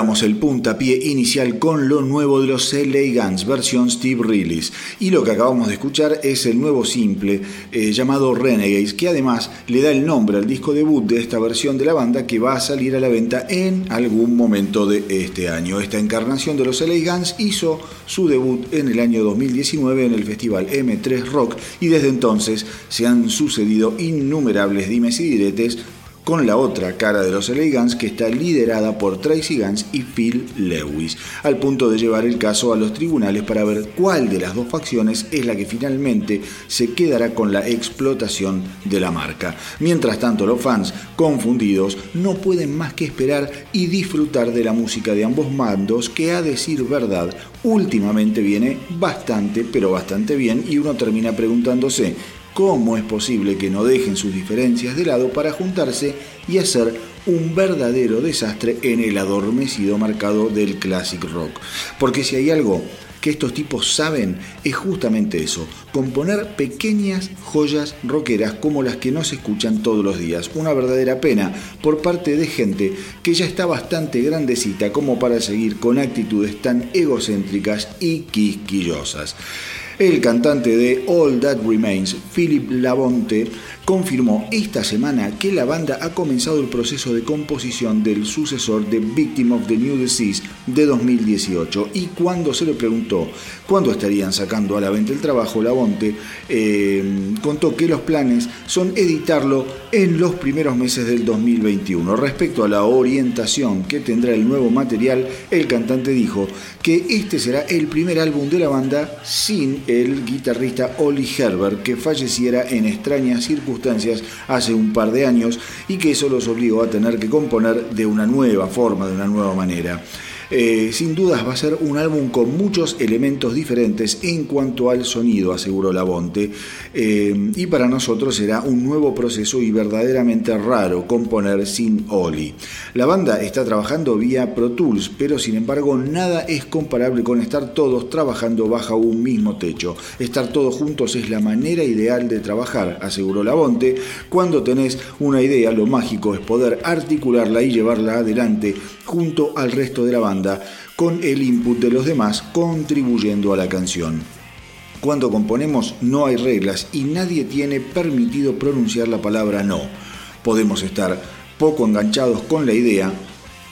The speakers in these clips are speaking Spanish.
El puntapié inicial con lo nuevo de los LA Guns, versión Steve Rillis. Y lo que acabamos de escuchar es el nuevo simple eh, llamado Renegades, que además le da el nombre al disco debut de esta versión de la banda que va a salir a la venta en algún momento de este año. Esta encarnación de los LA Guns hizo su debut en el año 2019 en el festival M3 Rock y desde entonces se han sucedido innumerables dimes y diretes con la otra cara de los LA que está liderada por Tracy Gans y Phil Lewis, al punto de llevar el caso a los tribunales para ver cuál de las dos facciones es la que finalmente se quedará con la explotación de la marca. Mientras tanto, los fans, confundidos, no pueden más que esperar y disfrutar de la música de ambos mandos, que a decir verdad, últimamente viene bastante, pero bastante bien, y uno termina preguntándose, ¿Cómo es posible que no dejen sus diferencias de lado para juntarse y hacer un verdadero desastre en el adormecido mercado del classic rock? Porque si hay algo que estos tipos saben es justamente eso, componer pequeñas joyas rockeras como las que no se escuchan todos los días. Una verdadera pena por parte de gente que ya está bastante grandecita como para seguir con actitudes tan egocéntricas y quisquillosas. El cantante de All That Remains, Philip Labonte, confirmó esta semana que la banda ha comenzado el proceso de composición del sucesor de Victim of the New Disease de 2018 y cuando se le preguntó cuándo estarían sacando a la venta el trabajo, Labonte eh, contó que los planes son editarlo en los primeros meses del 2021. Respecto a la orientación que tendrá el nuevo material, el cantante dijo que este será el primer álbum de la banda sin el guitarrista Oli Herbert que falleciera en extrañas circunstancias hace un par de años y que eso los obligó a tener que componer de una nueva forma, de una nueva manera. Eh, sin dudas va a ser un álbum con muchos elementos diferentes en cuanto al sonido, aseguró Labonte, eh, y para nosotros será un nuevo proceso y verdaderamente raro componer sin Oli. La banda está trabajando vía Pro Tools, pero sin embargo nada es comparable con estar todos trabajando bajo un mismo techo. Estar todos juntos es la manera ideal de trabajar, aseguró Labonte. Cuando tenés una idea, lo mágico es poder articularla y llevarla adelante junto al resto de la banda, con el input de los demás contribuyendo a la canción. Cuando componemos no hay reglas y nadie tiene permitido pronunciar la palabra no. Podemos estar poco enganchados con la idea,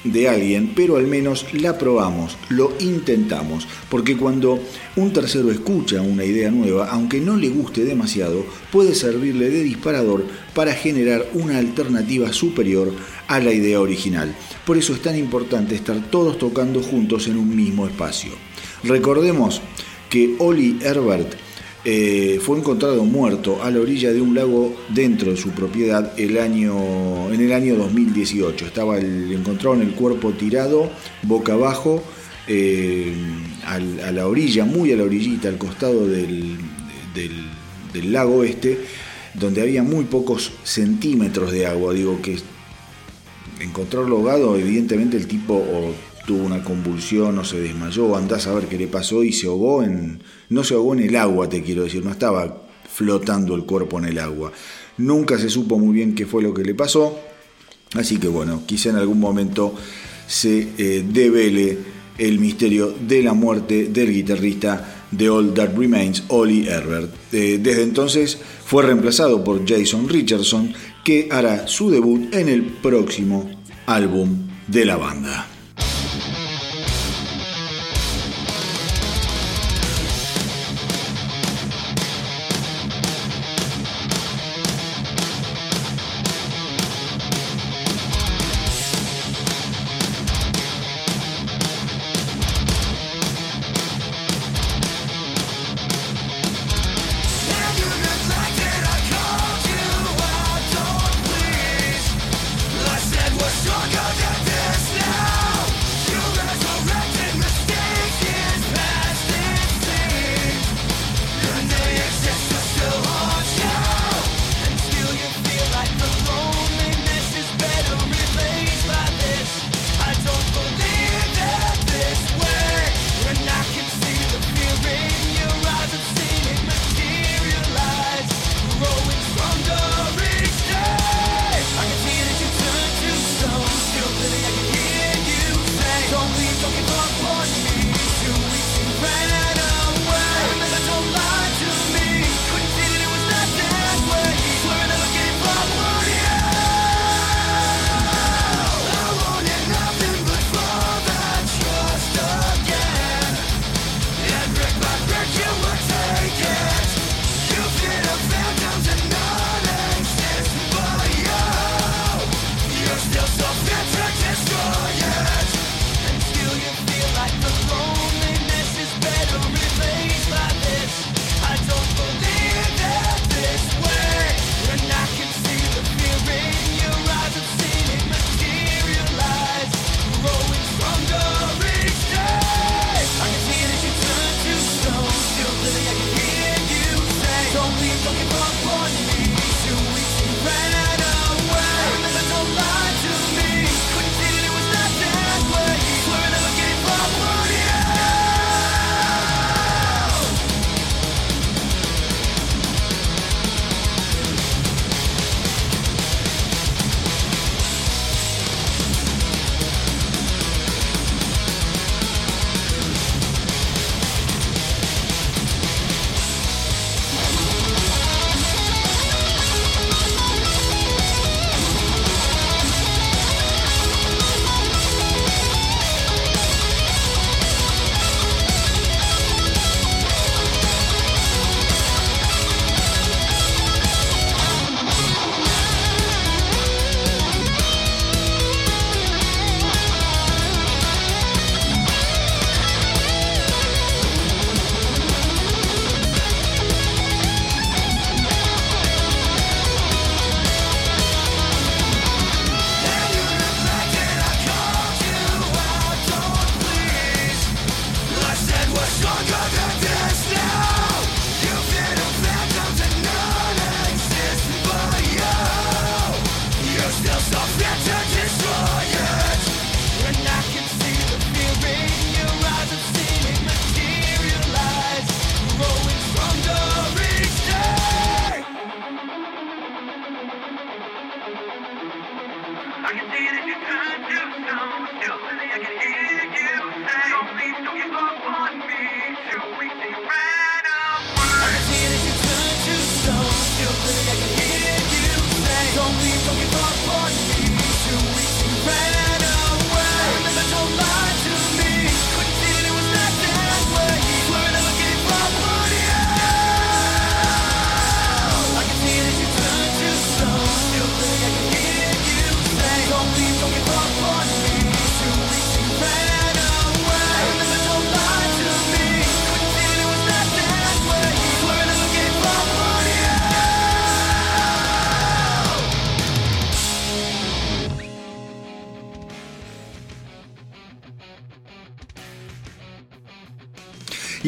de alguien, pero al menos la probamos, lo intentamos, porque cuando un tercero escucha una idea nueva, aunque no le guste demasiado, puede servirle de disparador para generar una alternativa superior a la idea original. Por eso es tan importante estar todos tocando juntos en un mismo espacio. Recordemos que Oli Herbert eh, fue encontrado muerto a la orilla de un lago dentro de su propiedad el año, en el año 2018. Estaba el, encontraron el cuerpo tirado, boca abajo, eh, a la orilla, muy a la orillita, al costado del, del, lago este, donde había muy pocos centímetros de agua. Digo que encontrarlo ahogado, evidentemente el tipo tuvo una convulsión o se desmayó, andás a ver qué le pasó y se ahogó en... No se ahogó en el agua, te quiero decir, no estaba flotando el cuerpo en el agua. Nunca se supo muy bien qué fue lo que le pasó, así que bueno, quizá en algún momento se eh, devele el misterio de la muerte del guitarrista de All That Remains, Ollie Herbert. Eh, desde entonces fue reemplazado por Jason Richardson, que hará su debut en el próximo álbum de la banda.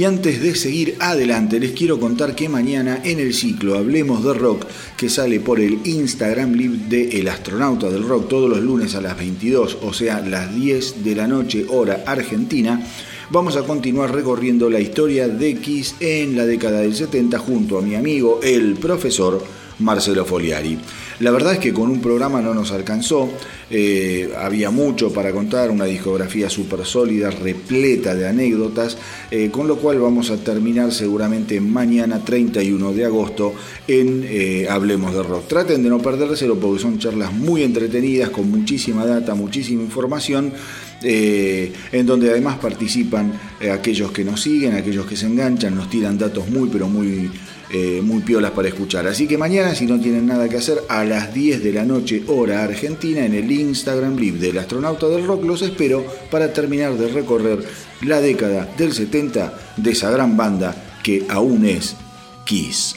Y antes de seguir adelante, les quiero contar que mañana en el ciclo Hablemos de Rock, que sale por el Instagram Live de El Astronauta del Rock todos los lunes a las 22, o sea, las 10 de la noche, hora argentina, vamos a continuar recorriendo la historia de Kiss en la década del 70 junto a mi amigo, el profesor Marcelo Foliari. La verdad es que con un programa no nos alcanzó, eh, había mucho para contar, una discografía súper sólida, repleta de anécdotas, eh, con lo cual vamos a terminar seguramente mañana 31 de agosto en eh, Hablemos de Rock. Traten de no perdérselo porque son charlas muy entretenidas, con muchísima data, muchísima información. en donde además participan aquellos que nos siguen, aquellos que se enganchan, nos tiran datos muy pero muy eh, muy piolas para escuchar. Así que mañana, si no tienen nada que hacer, a las 10 de la noche, hora argentina, en el Instagram Live del astronauta del rock, los espero para terminar de recorrer la década del 70 de esa gran banda que aún es Kiss.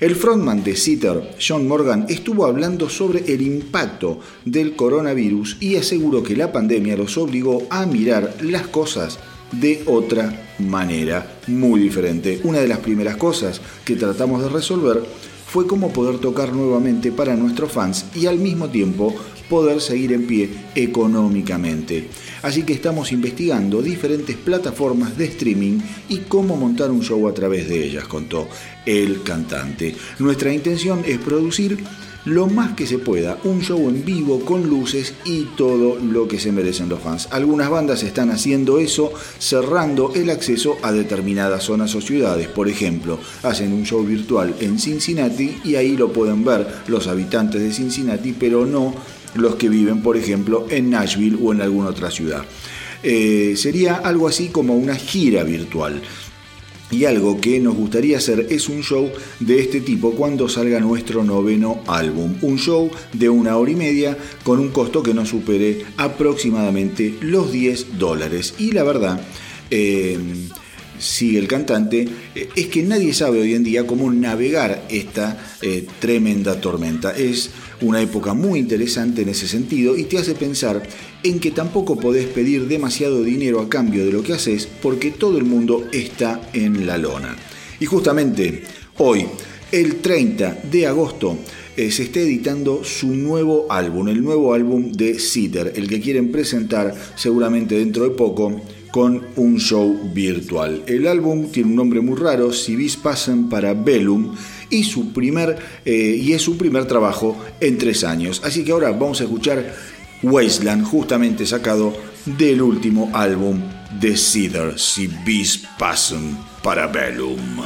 El frontman de Sitter, John Morgan, estuvo hablando sobre el impacto del coronavirus y aseguró que la pandemia los obligó a mirar las cosas de otra manera muy diferente. Una de las primeras cosas que tratamos de resolver fue cómo poder tocar nuevamente para nuestros fans y al mismo tiempo poder seguir en pie económicamente. Así que estamos investigando diferentes plataformas de streaming y cómo montar un show a través de ellas, contó el cantante. Nuestra intención es producir lo más que se pueda, un show en vivo con luces y todo lo que se merecen los fans. Algunas bandas están haciendo eso cerrando el acceso a determinadas zonas o ciudades. Por ejemplo, hacen un show virtual en Cincinnati y ahí lo pueden ver los habitantes de Cincinnati, pero no los que viven, por ejemplo, en Nashville o en alguna otra ciudad. Eh, sería algo así como una gira virtual. Y algo que nos gustaría hacer es un show de este tipo cuando salga nuestro noveno álbum. Un show de una hora y media con un costo que no supere aproximadamente los 10 dólares. Y la verdad, eh, sigue el cantante, eh, es que nadie sabe hoy en día cómo navegar esta eh, tremenda tormenta. Es una época muy interesante en ese sentido y te hace pensar en que tampoco podés pedir demasiado dinero a cambio de lo que haces porque todo el mundo está en la lona. Y justamente hoy, el 30 de agosto, eh, se está editando su nuevo álbum, el nuevo álbum de Citer, el que quieren presentar seguramente dentro de poco con un show virtual. El álbum tiene un nombre muy raro, Civis Passen para Bellum, y, su primer, eh, y es su primer trabajo en tres años. Así que ahora vamos a escuchar Wasteland, justamente sacado del último álbum de Cedar, Civis Passen para Bellum.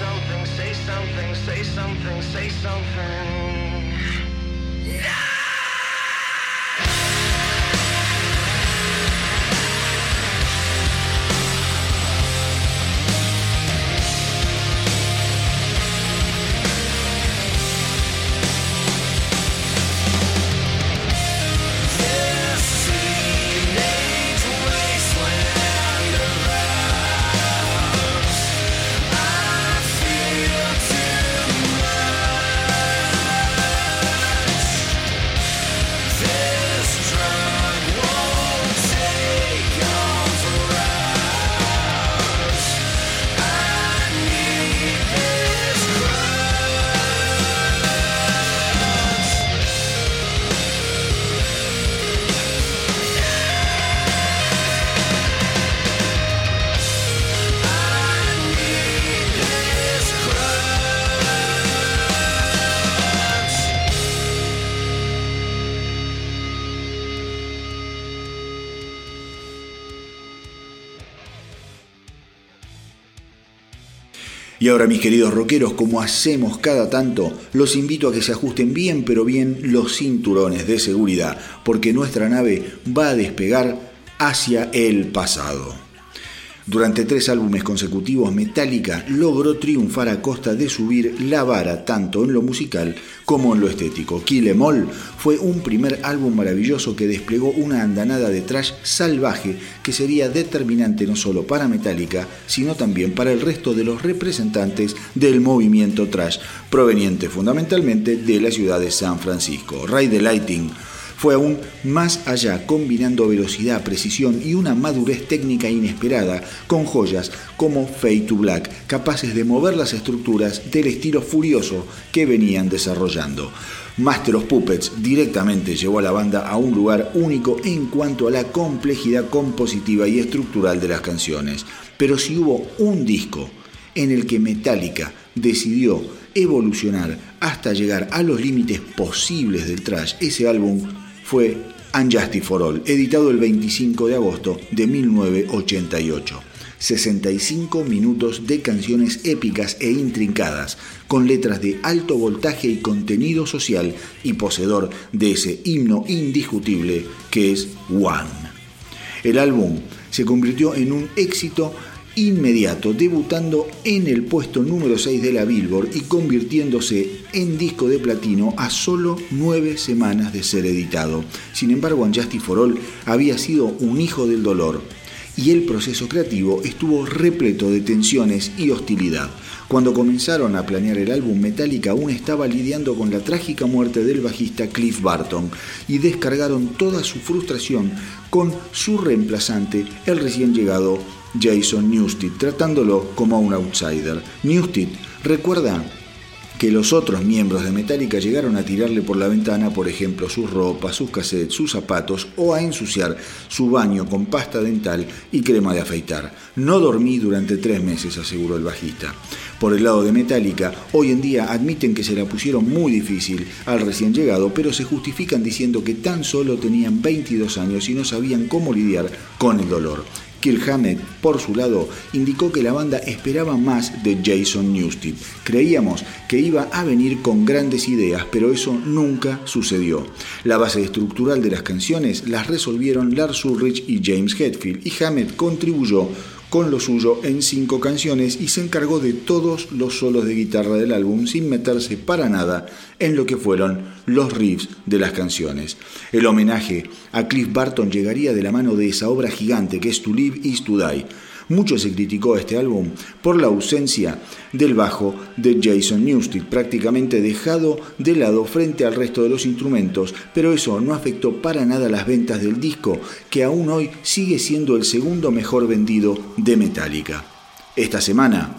something, say something, say something, say something. Yeah. Ahora mis queridos rockeros, como hacemos cada tanto, los invito a que se ajusten bien pero bien los cinturones de seguridad, porque nuestra nave va a despegar hacia el pasado. Durante tres álbumes consecutivos, Metallica logró triunfar a costa de subir la vara tanto en lo musical como en lo estético. Kill Em All fue un primer álbum maravilloso que desplegó una andanada de trash salvaje que sería determinante no solo para Metallica, sino también para el resto de los representantes del movimiento trash, proveniente fundamentalmente de la ciudad de San Francisco. Ride the Lighting fue aún más allá, combinando velocidad, precisión y una madurez técnica inesperada con joyas como Fade to Black, capaces de mover las estructuras del estilo furioso que venían desarrollando. Master of Puppets directamente llevó a la banda a un lugar único en cuanto a la complejidad compositiva y estructural de las canciones. Pero si hubo un disco en el que Metallica decidió evolucionar hasta llegar a los límites posibles del trash, ese álbum fue Unjustice for All, editado el 25 de agosto de 1988. 65 minutos de canciones épicas e intrincadas, con letras de alto voltaje y contenido social y poseedor de ese himno indiscutible que es One. El álbum se convirtió en un éxito inmediato, debutando en el puesto número 6 de la Billboard y convirtiéndose en disco de platino a solo nueve semanas de ser editado. Sin embargo, Unjustice for All había sido un hijo del dolor y el proceso creativo estuvo repleto de tensiones y hostilidad. Cuando comenzaron a planear el álbum, Metallica aún estaba lidiando con la trágica muerte del bajista Cliff Barton y descargaron toda su frustración con su reemplazante, el recién llegado Jason Newsted, tratándolo como un outsider. Newsted recuerda que los otros miembros de Metallica llegaron a tirarle por la ventana, por ejemplo, sus ropas, sus cassettes, sus zapatos o a ensuciar su baño con pasta dental y crema de afeitar. No dormí durante tres meses, aseguró el bajista. Por el lado de Metallica, hoy en día admiten que se la pusieron muy difícil al recién llegado, pero se justifican diciendo que tan solo tenían 22 años y no sabían cómo lidiar con el dolor. Kill Hammett, por su lado, indicó que la banda esperaba más de Jason Newsted. Creíamos que iba a venir con grandes ideas, pero eso nunca sucedió. La base estructural de las canciones las resolvieron Lars Ulrich y James Hetfield, y Hammett contribuyó con lo suyo en cinco canciones y se encargó de todos los solos de guitarra del álbum sin meterse para nada en lo que fueron los riffs de las canciones. El homenaje a Cliff Barton llegaría de la mano de esa obra gigante que es To Live Is To Die mucho se criticó este álbum por la ausencia del bajo de Jason Newsted, prácticamente dejado de lado frente al resto de los instrumentos, pero eso no afectó para nada las ventas del disco, que aún hoy sigue siendo el segundo mejor vendido de Metallica. Esta semana,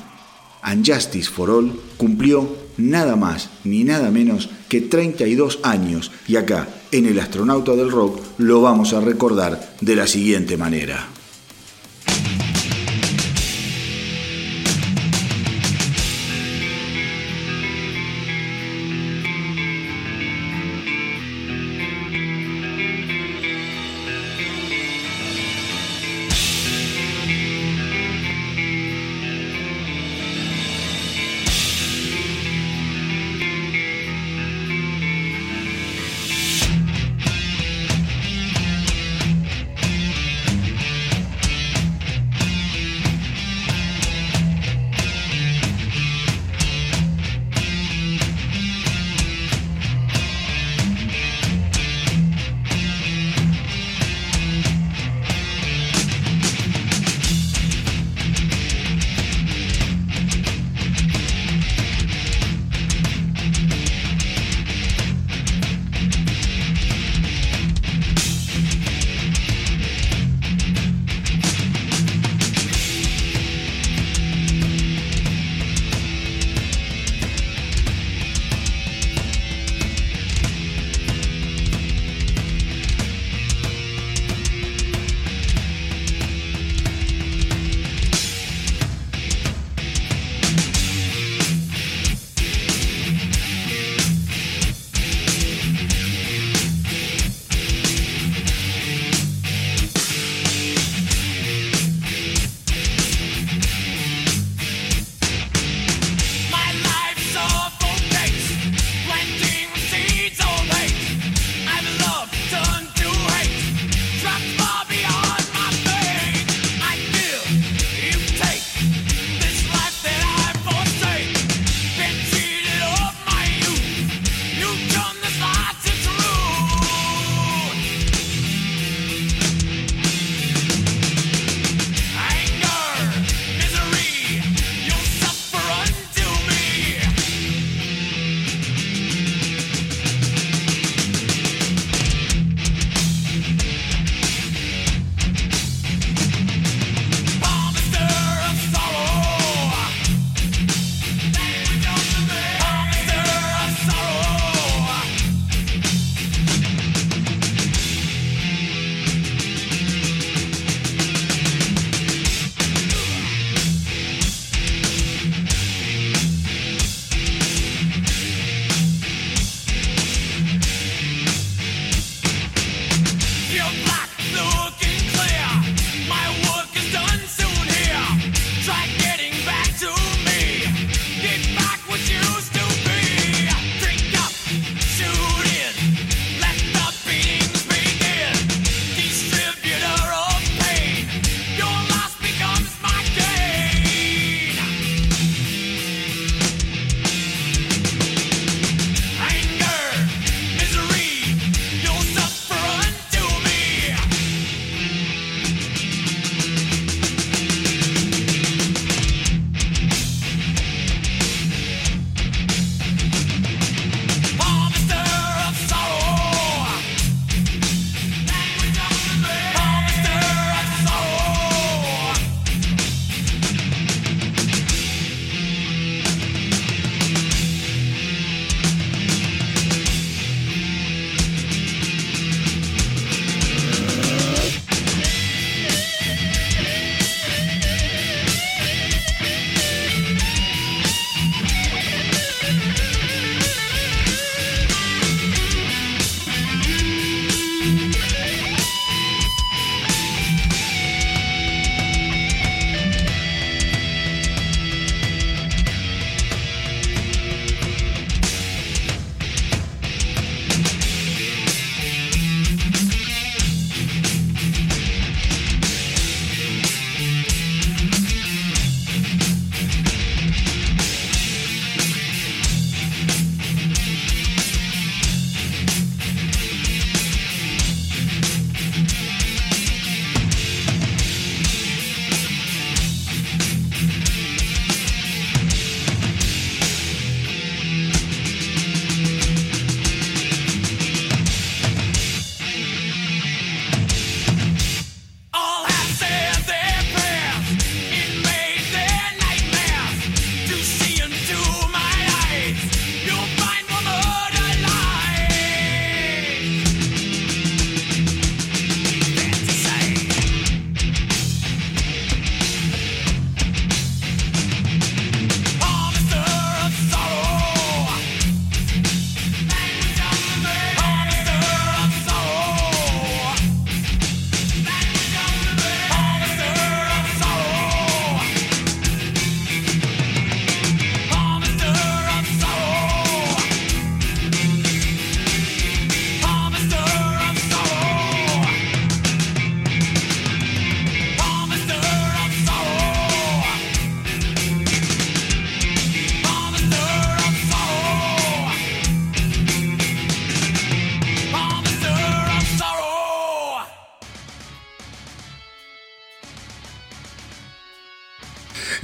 Unjustice for All cumplió nada más ni nada menos que 32 años y acá, en el astronauta del rock, lo vamos a recordar de la siguiente manera.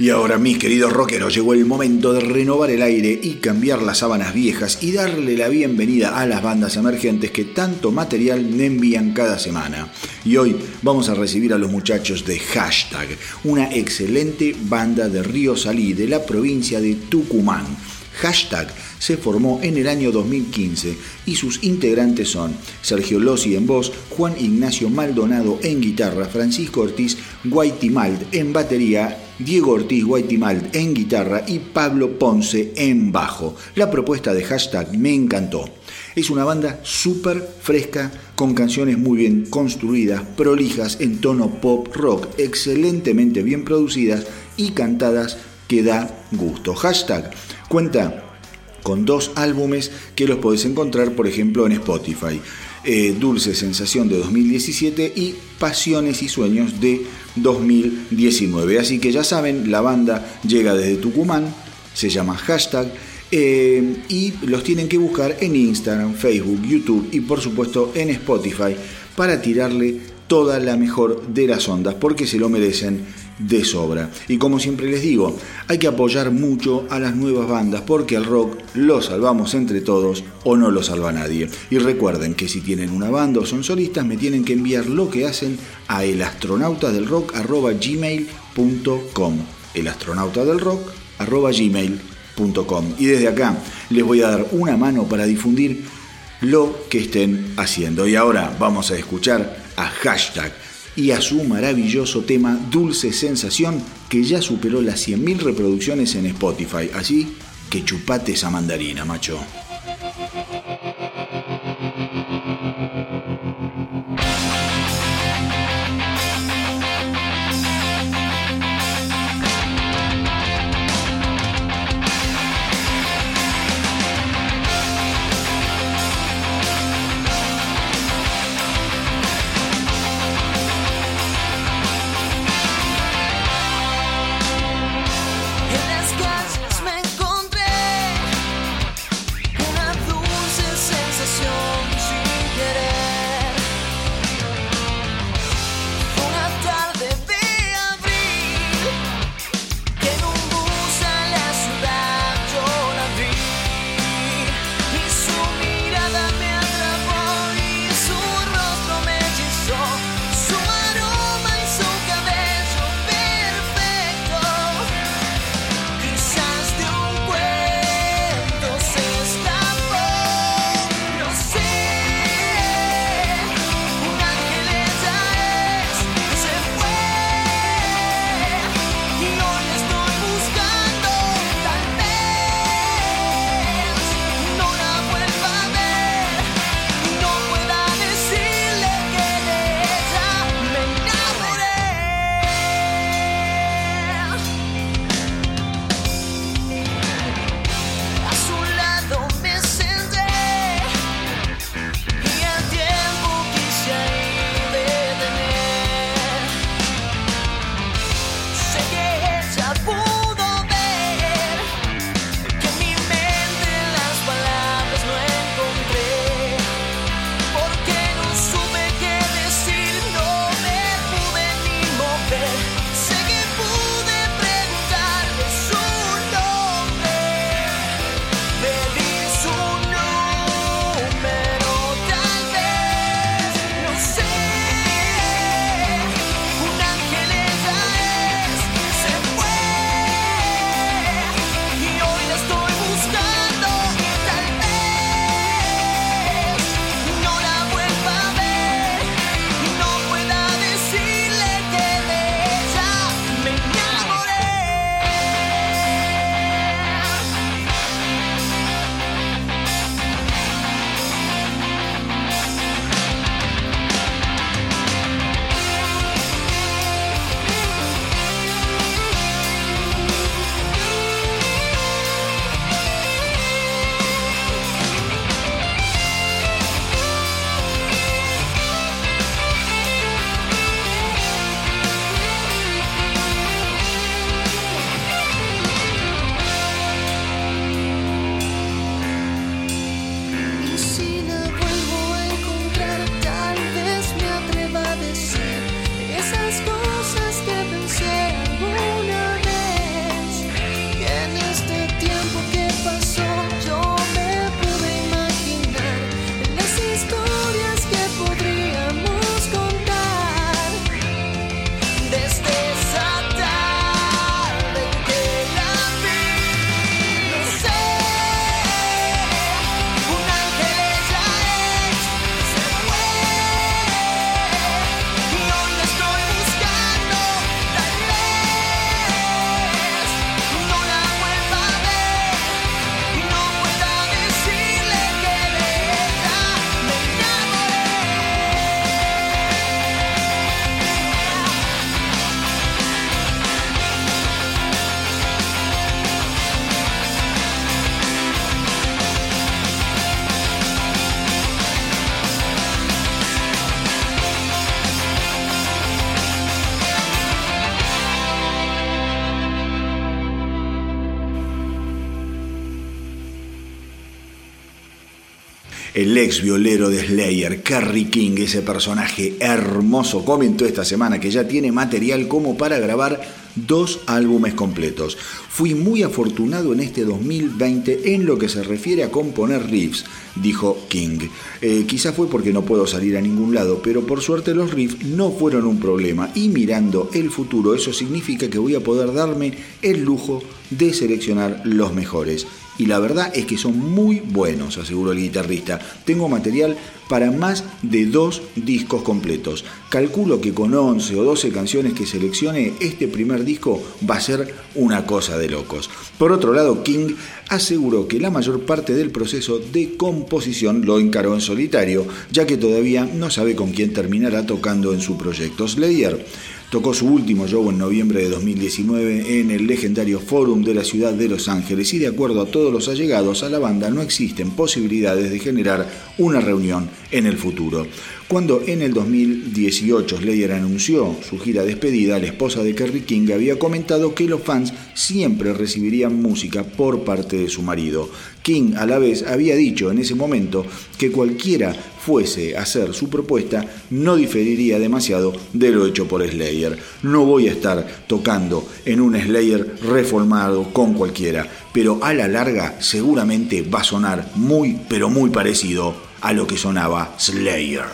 Y ahora, mis queridos rockeros, llegó el momento de renovar el aire y cambiar las sábanas viejas y darle la bienvenida a las bandas emergentes que tanto material me envían cada semana. Y hoy vamos a recibir a los muchachos de Hashtag, una excelente banda de Río Salí, de la provincia de Tucumán. Hashtag se formó en el año 2015 y sus integrantes son Sergio Lossi en voz, Juan Ignacio Maldonado en guitarra, Francisco Ortiz Guaitimald en batería, Diego Ortiz Guaitimald en guitarra y Pablo Ponce en bajo. La propuesta de hashtag me encantó. Es una banda súper fresca, con canciones muy bien construidas, prolijas en tono pop rock, excelentemente bien producidas y cantadas que da gusto. Hashtag cuenta con dos álbumes que los podés encontrar, por ejemplo, en Spotify. Eh, Dulce Sensación de 2017 y Pasiones y Sueños de 2019. Así que ya saben, la banda llega desde Tucumán, se llama hashtag eh, y los tienen que buscar en Instagram, Facebook, YouTube y por supuesto en Spotify para tirarle toda la mejor de las ondas porque se lo merecen de sobra. Y como siempre les digo, hay que apoyar mucho a las nuevas bandas porque el rock lo salvamos entre todos o no lo salva nadie. Y recuerden que si tienen una banda o son solistas me tienen que enviar lo que hacen a elastronautadelrock.gmail.com elastronautadelrock.gmail.com Y desde acá les voy a dar una mano para difundir lo que estén haciendo. Y ahora vamos a escuchar a hashtag y a su maravilloso tema Dulce Sensación que ya superó las 100.000 reproducciones en Spotify. Así que chupate esa mandarina, macho. Ex violero de Slayer, Kerry King, ese personaje hermoso, comentó esta semana que ya tiene material como para grabar dos álbumes completos. Fui muy afortunado en este 2020 en lo que se refiere a componer riffs, dijo King. Eh, quizá fue porque no puedo salir a ningún lado, pero por suerte los riffs no fueron un problema y mirando el futuro eso significa que voy a poder darme el lujo de seleccionar los mejores y la verdad es que son muy buenos, aseguró el guitarrista. Tengo material para más de dos discos completos. Calculo que con 11 o 12 canciones que seleccione, este primer disco va a ser una cosa de locos. Por otro lado, King aseguró que la mayor parte del proceso de composición lo encaró en solitario, ya que todavía no sabe con quién terminará tocando en su proyecto Slayer. Tocó su último show en noviembre de 2019 en el legendario Forum de la ciudad de Los Ángeles y de acuerdo a todos los allegados a la banda no existen posibilidades de generar una reunión en el futuro. Cuando en el 2018 Slayer anunció su gira despedida, la esposa de Kerry King había comentado que los fans siempre recibirían música por parte de su marido. King a la vez había dicho en ese momento que cualquiera fuese a hacer su propuesta no diferiría demasiado de lo hecho por Slayer. No voy a estar tocando en un Slayer reformado con cualquiera, pero a la larga seguramente va a sonar muy pero muy parecido a lo que sonaba Slayer.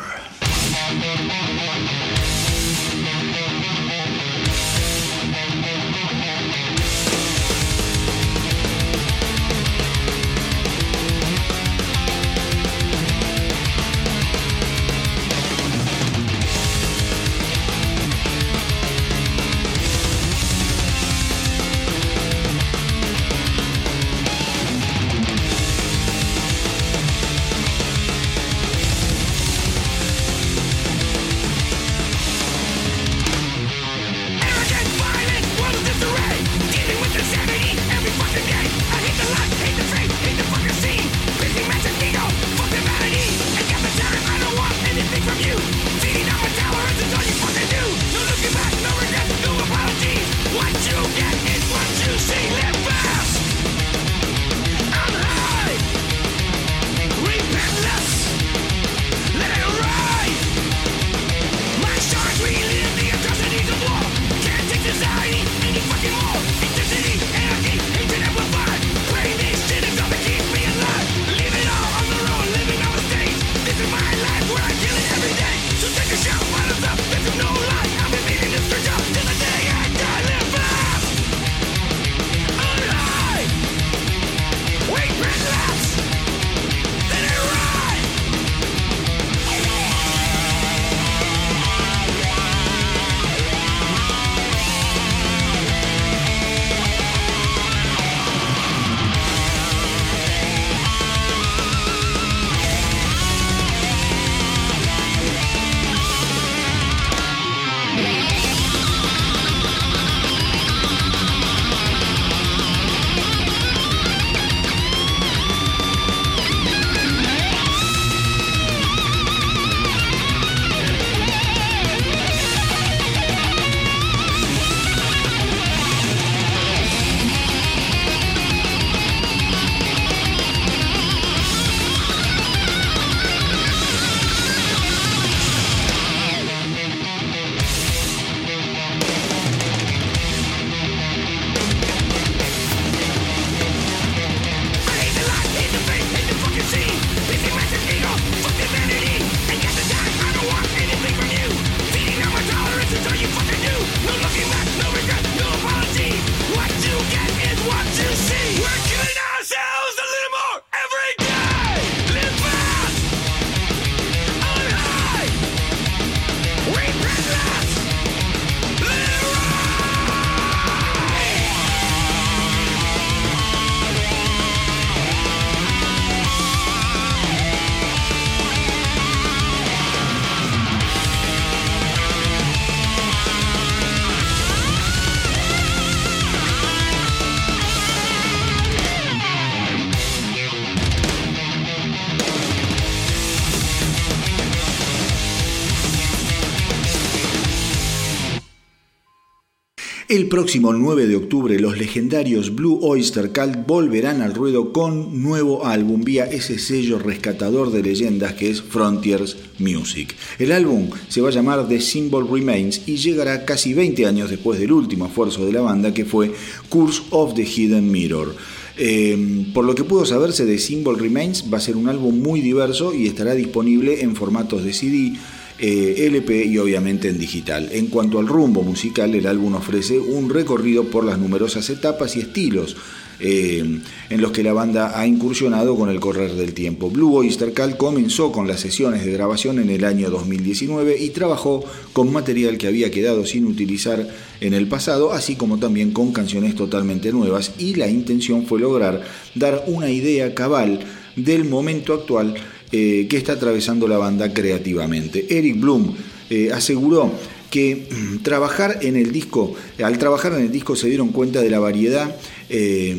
El próximo 9 de octubre los legendarios Blue Oyster Cult volverán al ruedo con nuevo álbum vía ese sello rescatador de leyendas que es Frontiers Music. El álbum se va a llamar The Symbol Remains y llegará casi 20 años después del último esfuerzo de la banda que fue Curse of the Hidden Mirror. Eh, por lo que pudo saberse de Symbol Remains va a ser un álbum muy diverso y estará disponible en formatos de CD, eh, LP y obviamente en digital. En cuanto al rumbo musical, el álbum ofrece un recorrido por las numerosas etapas y estilos eh, en los que la banda ha incursionado con el correr del tiempo. Blue Oyster Cult comenzó con las sesiones de grabación en el año 2019 y trabajó con material que había quedado sin utilizar en el pasado, así como también con canciones totalmente nuevas y la intención fue lograr dar una idea cabal del momento actual eh, que está atravesando la banda creativamente. Eric Bloom eh, aseguró que mm, trabajar en el disco, al trabajar en el disco se dieron cuenta de la variedad eh,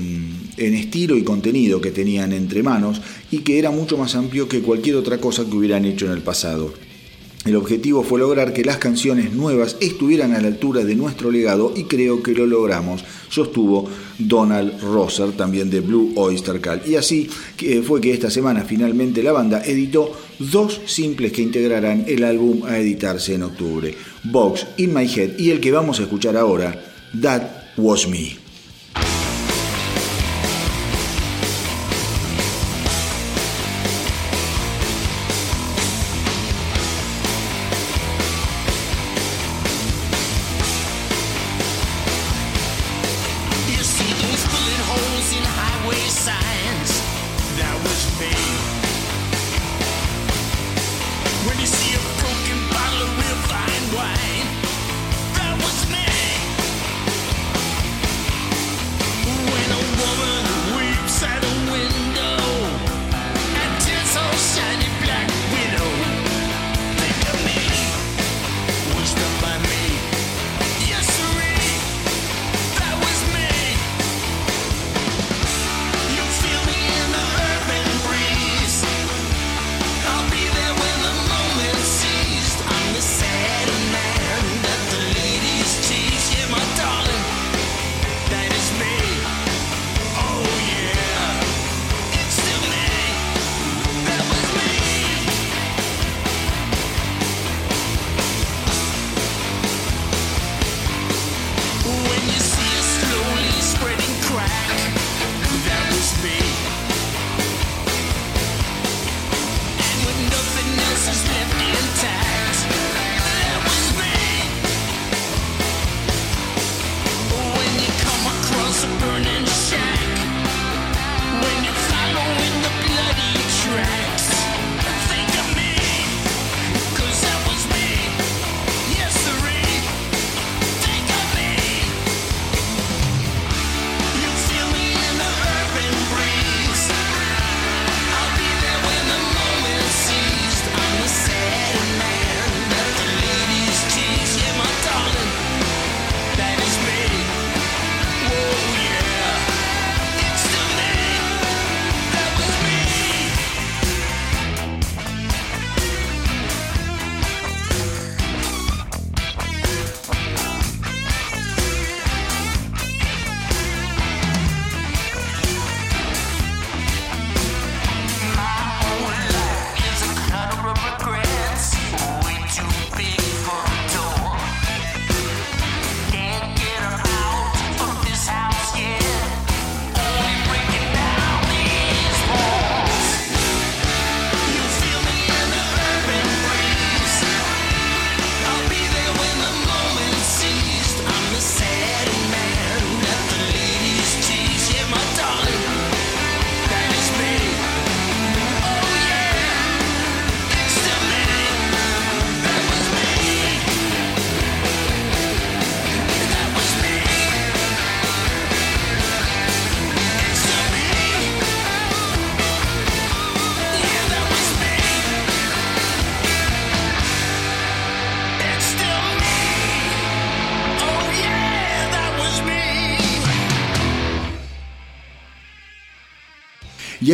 en estilo y contenido que tenían entre manos y que era mucho más amplio que cualquier otra cosa que hubieran hecho en el pasado. El objetivo fue lograr que las canciones nuevas estuvieran a la altura de nuestro legado y creo que lo logramos, sostuvo Donald Rosser, también de Blue Oyster Cult. Y así fue que esta semana finalmente la banda editó dos simples que integrarán el álbum a editarse en octubre, Box In My Head y el que vamos a escuchar ahora, That Was Me.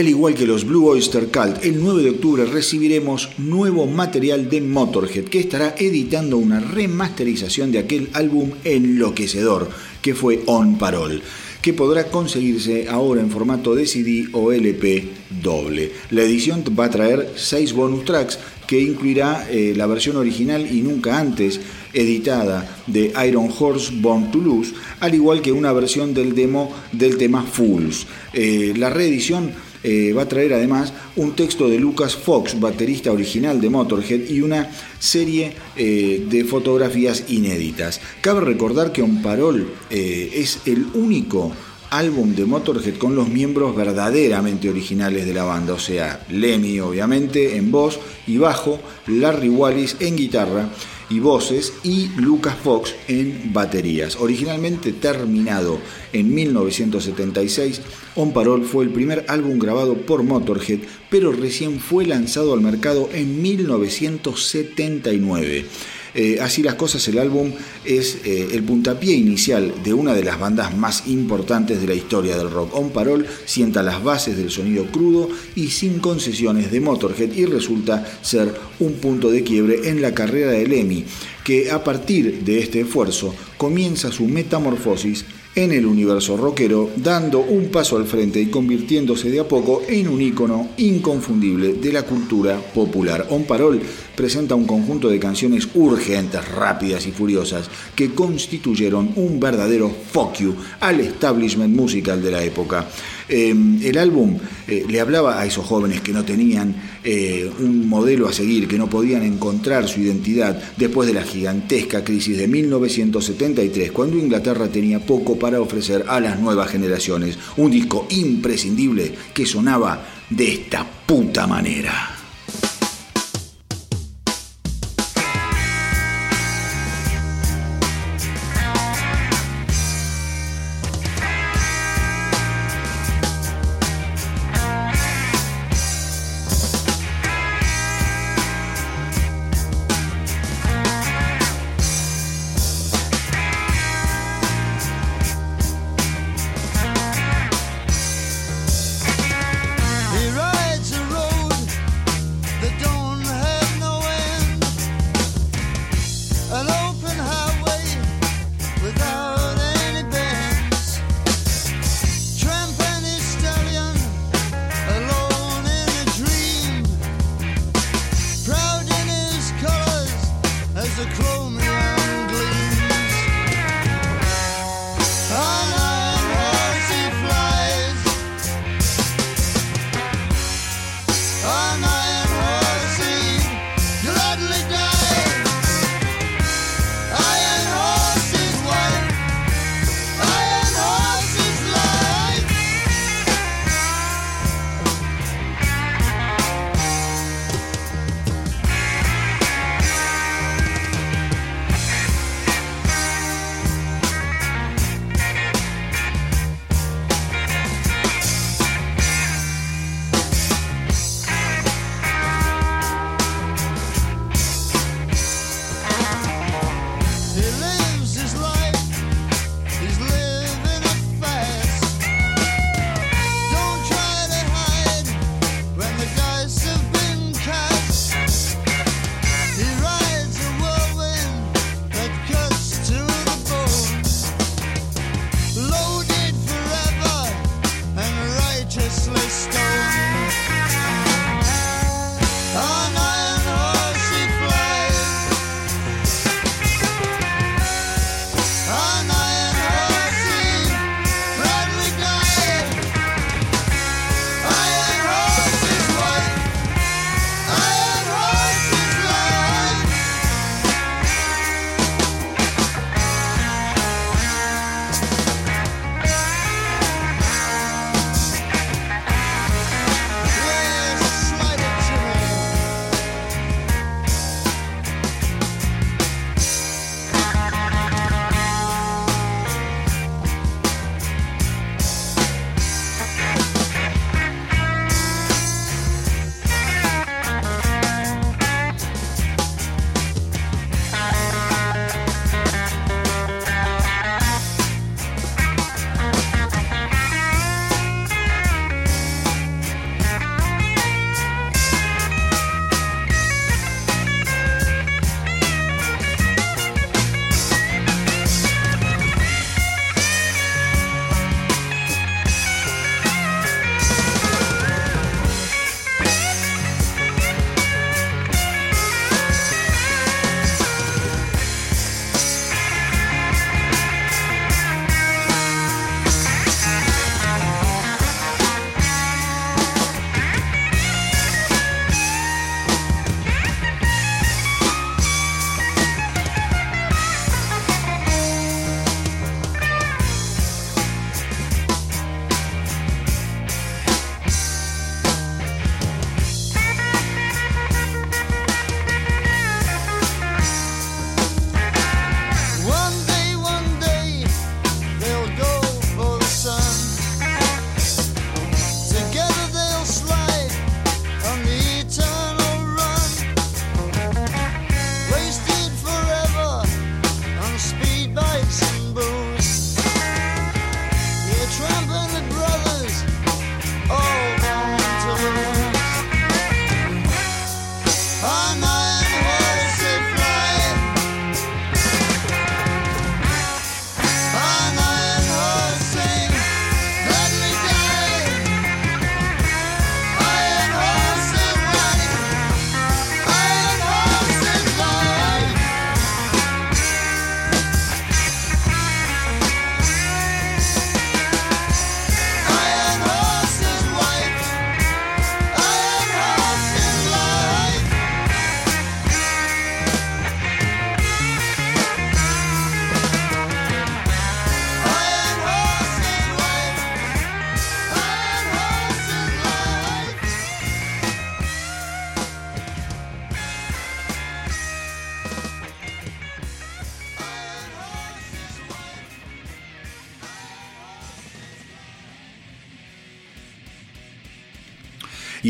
Al igual que los Blue Oyster Cult, el 9 de octubre recibiremos nuevo material de Motorhead que estará editando una remasterización de aquel álbum enloquecedor que fue On Parole que podrá conseguirse ahora en formato de CD o LP doble. La edición va a traer 6 bonus tracks que incluirá eh, la versión original y nunca antes editada de Iron Horse Born to Lose, al igual que una versión del demo del tema Fools. Eh, la reedición eh, va a traer además un texto de Lucas Fox, baterista original de Motorhead, y una serie de fotografías inéditas. Cabe recordar que On Parol es el único álbum de Motorhead con los miembros verdaderamente originales de la banda, o sea, Lemmy obviamente en voz y bajo, Larry Wallis en guitarra y voces y Lucas Fox en baterías. Originalmente terminado en 1976, On Parole fue el primer álbum grabado por Motorhead, pero recién fue lanzado al mercado en 1979. Eh, así las cosas, el álbum es eh, el puntapié inicial de una de las bandas más importantes de la historia del rock. On Parol sienta las bases del sonido crudo y sin concesiones de Motorhead y resulta ser un punto de quiebre en la carrera de Lemmy, que a partir de este esfuerzo comienza su metamorfosis en el universo rockero, dando un paso al frente y convirtiéndose de a poco en un ícono inconfundible de la cultura popular. On Parol presenta un conjunto de canciones urgentes, rápidas y furiosas que constituyeron un verdadero fuck you al establishment musical de la época. Em, el álbum eh, le hablaba a esos jóvenes que no tenían eh, un modelo a seguir, que no podían encontrar su identidad después de la gigantesca crisis de 1973, cuando Inglaterra tenía poco para ofrecer a las nuevas generaciones. Un disco imprescindible que sonaba de esta puta manera.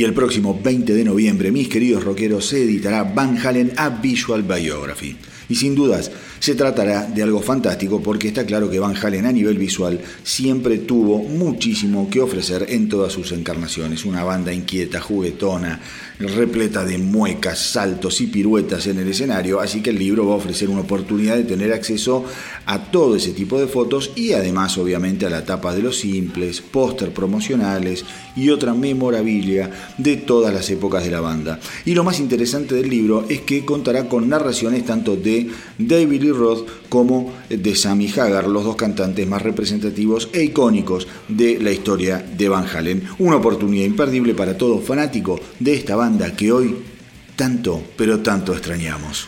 Y el próximo 20 de noviembre, mis queridos rockeros, se editará Van Halen A Visual Biography. Y sin dudas, se tratará de algo fantástico porque está claro que Van Halen a nivel visual siempre tuvo muchísimo que ofrecer en todas sus encarnaciones. Una banda inquieta, juguetona, repleta de muecas, saltos y piruetas en el escenario, así que el libro va a ofrecer una oportunidad de tener acceso a todo ese tipo de fotos y además obviamente a la tapa de los simples, póster promocionales y otra memorabilia de todas las épocas de la banda. Y lo más interesante del libro es que contará con narraciones tanto de David Lee Roth como de Sammy Hagar, los dos cantantes más representativos e icónicos de la historia de Van Halen. Una oportunidad imperdible para todo fanático de esta banda que hoy tanto, pero tanto extrañamos.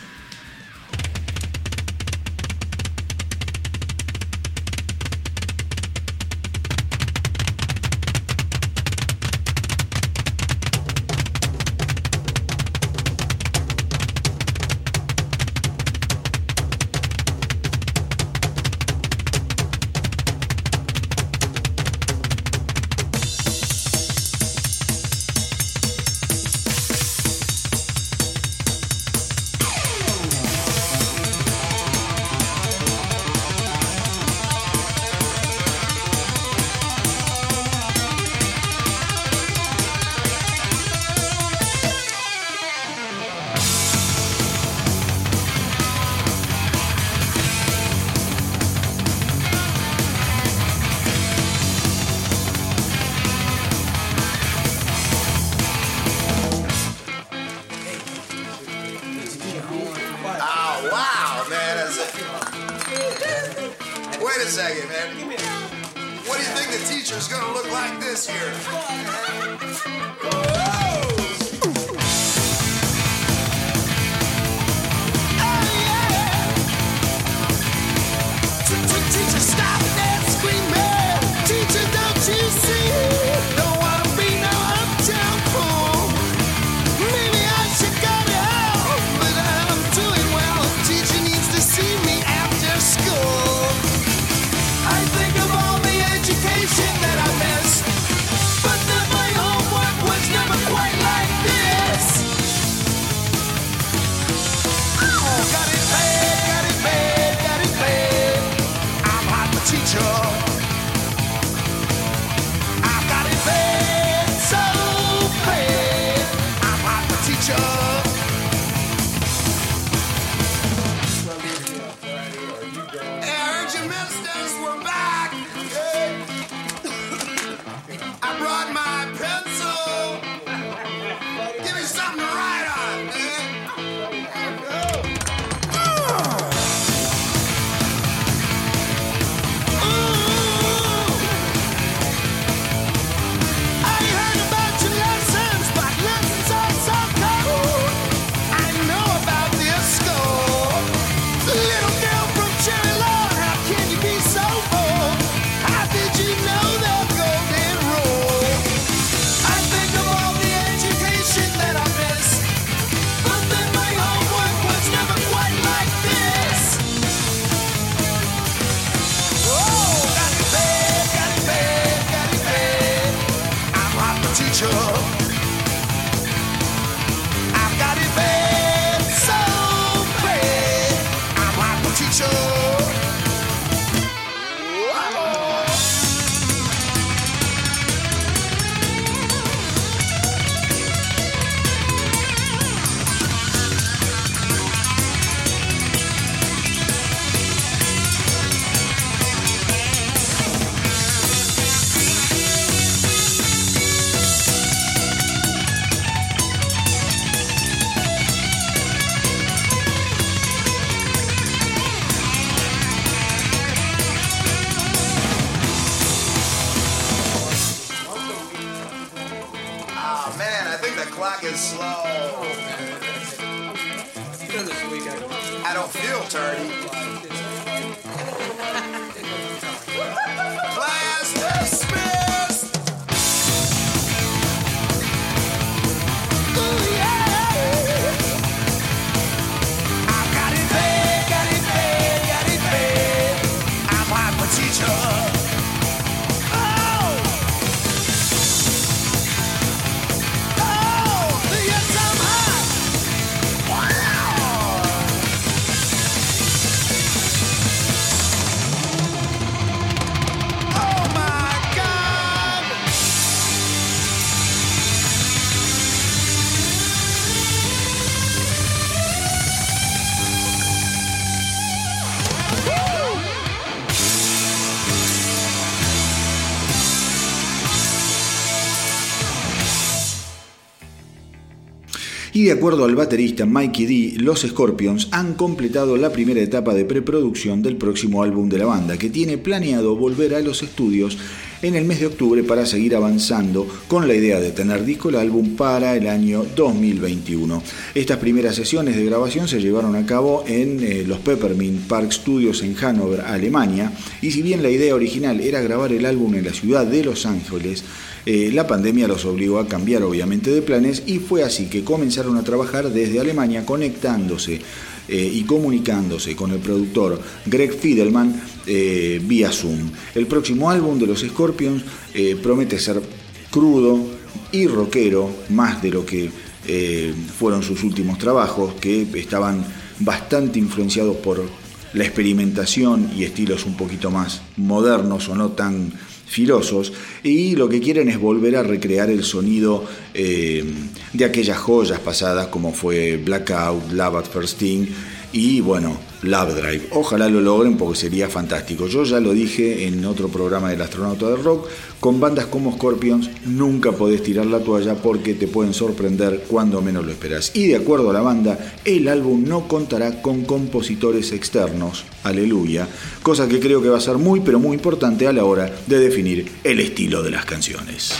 De acuerdo al baterista Mikey D, los Scorpions han completado la primera etapa de preproducción del próximo álbum de la banda, que tiene planeado volver a los estudios en el mes de octubre para seguir avanzando con la idea de tener disco el álbum para el año 2021. Estas primeras sesiones de grabación se llevaron a cabo en eh, los Peppermint Park Studios en Hannover, Alemania, y si bien la idea original era grabar el álbum en la ciudad de Los Ángeles, eh, la pandemia los obligó a cambiar obviamente de planes y fue así que comenzaron a trabajar desde Alemania conectándose eh, y comunicándose con el productor Greg Fidelman eh, vía Zoom. El próximo álbum de los Scorpions promete ser crudo y rockero, más de lo que fueron sus últimos trabajos, que estaban bastante influenciados por la experimentación y estilos un poquito más modernos o no tan filosos y lo que quieren es volver a recrear el sonido eh, de aquellas joyas pasadas como fue Blackout, Love at First Thing y bueno, Love Drive. Ojalá lo logren porque sería fantástico. Yo ya lo dije en otro programa del astronauta de rock, con bandas como Scorpions nunca podés tirar la toalla porque te pueden sorprender cuando menos lo esperas. Y de acuerdo a la banda, el álbum no contará con compositores externos, aleluya, cosa que creo que va a ser muy pero muy importante a la hora de definir el estilo de las canciones.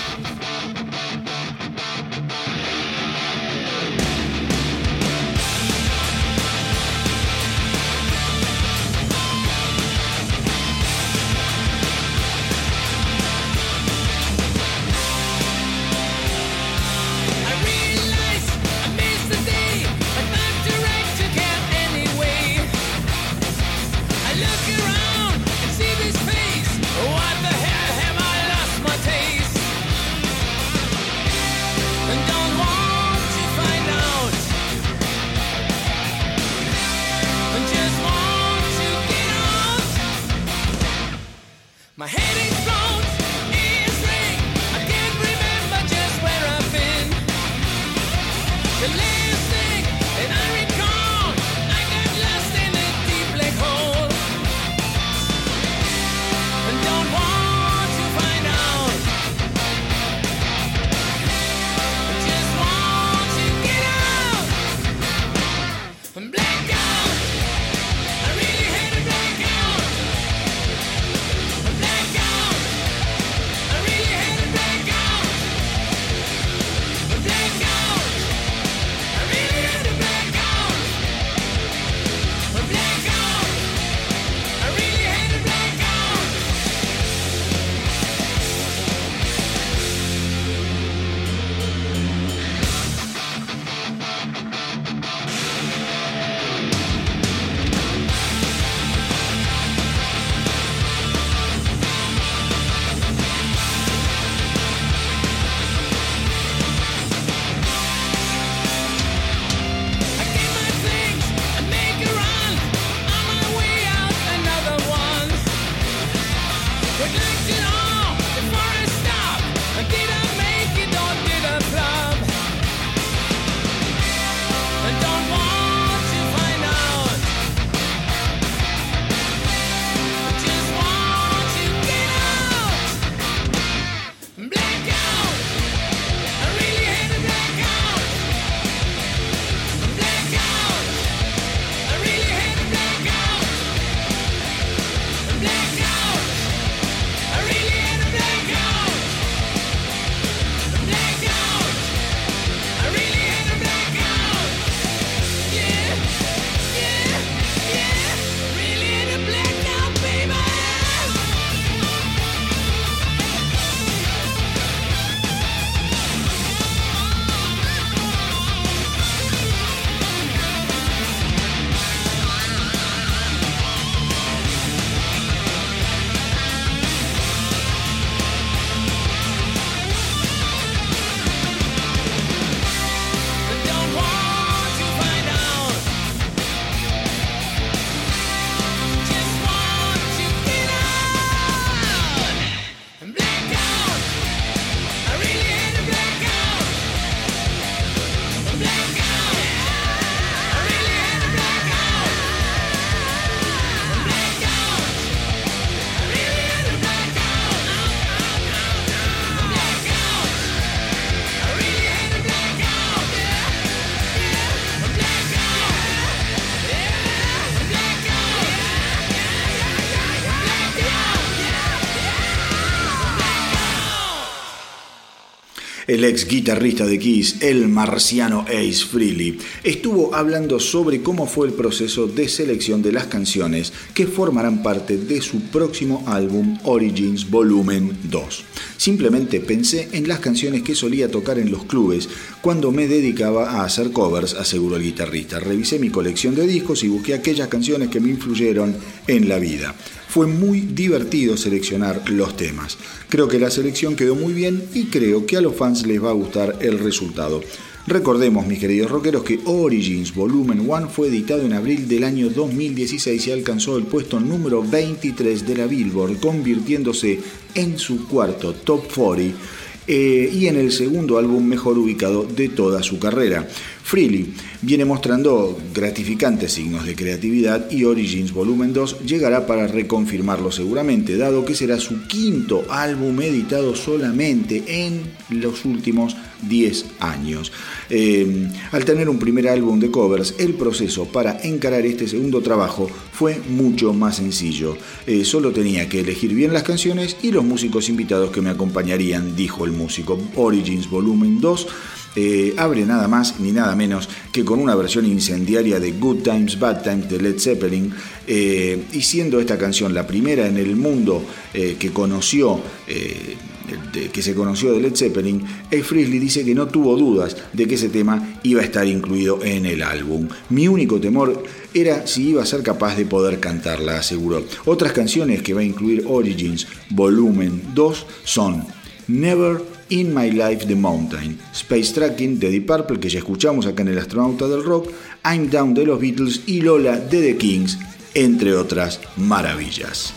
El ex guitarrista de Kiss, el marciano Ace Frehley, estuvo hablando sobre cómo fue el proceso de selección de las canciones que formarán parte de su próximo álbum Origins Volumen 2. Simplemente pensé en las canciones que solía tocar en los clubes cuando me dedicaba a hacer covers, aseguró el guitarrista. Revisé mi colección de discos y busqué aquellas canciones que me influyeron en la vida. Fue muy divertido seleccionar los temas. Creo que la selección quedó muy bien y creo que a los fans les va a gustar el resultado. Recordemos, mis queridos rockeros, que Origins Volumen 1 fue editado en abril del año 2016 y alcanzó el puesto número 23 de la Billboard, convirtiéndose en su cuarto top 40 eh, y en el segundo álbum mejor ubicado de toda su carrera. Freely viene mostrando gratificantes signos de creatividad y Origins Volumen 2 llegará para reconfirmarlo seguramente, dado que será su quinto álbum editado solamente en los últimos 10 años. Eh, al tener un primer álbum de covers, el proceso para encarar este segundo trabajo fue mucho más sencillo. Eh, solo tenía que elegir bien las canciones y los músicos invitados que me acompañarían, dijo el músico. Origins Volumen 2 eh, abre nada más ni nada menos que con una versión incendiaria de Good Times, Bad Times de Led Zeppelin, eh, y siendo esta canción la primera en el mundo que conoció que se conoció de Led Zeppelin, El Frisley dice que no tuvo dudas de que ese tema iba a estar incluido en el álbum. Mi único temor era si iba a ser capaz de poder cantarla, aseguró. Otras canciones que va a incluir Origins Volumen 2 son Never In My Life The Mountain, Space Tracking de Deep Purple que ya escuchamos acá en el Astronauta del Rock, I'm Down de los Beatles y Lola de The Kings, entre otras maravillas.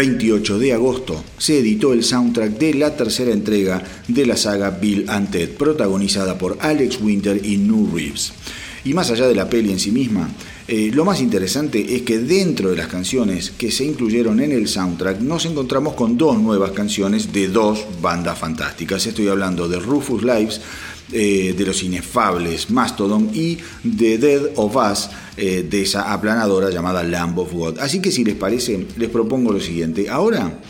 28 de agosto se editó el soundtrack de la tercera entrega de la saga Bill and Ted, protagonizada por Alex Winter y New Reeves. Y más allá de la peli en sí misma, eh, lo más interesante es que dentro de las canciones que se incluyeron en el soundtrack nos encontramos con dos nuevas canciones de dos bandas fantásticas. Estoy hablando de Rufus Lives, eh, de los inefables Mastodon y de Dead of Us, eh, de esa aplanadora llamada Lamb of God. Así que si les parece, les propongo lo siguiente. Ahora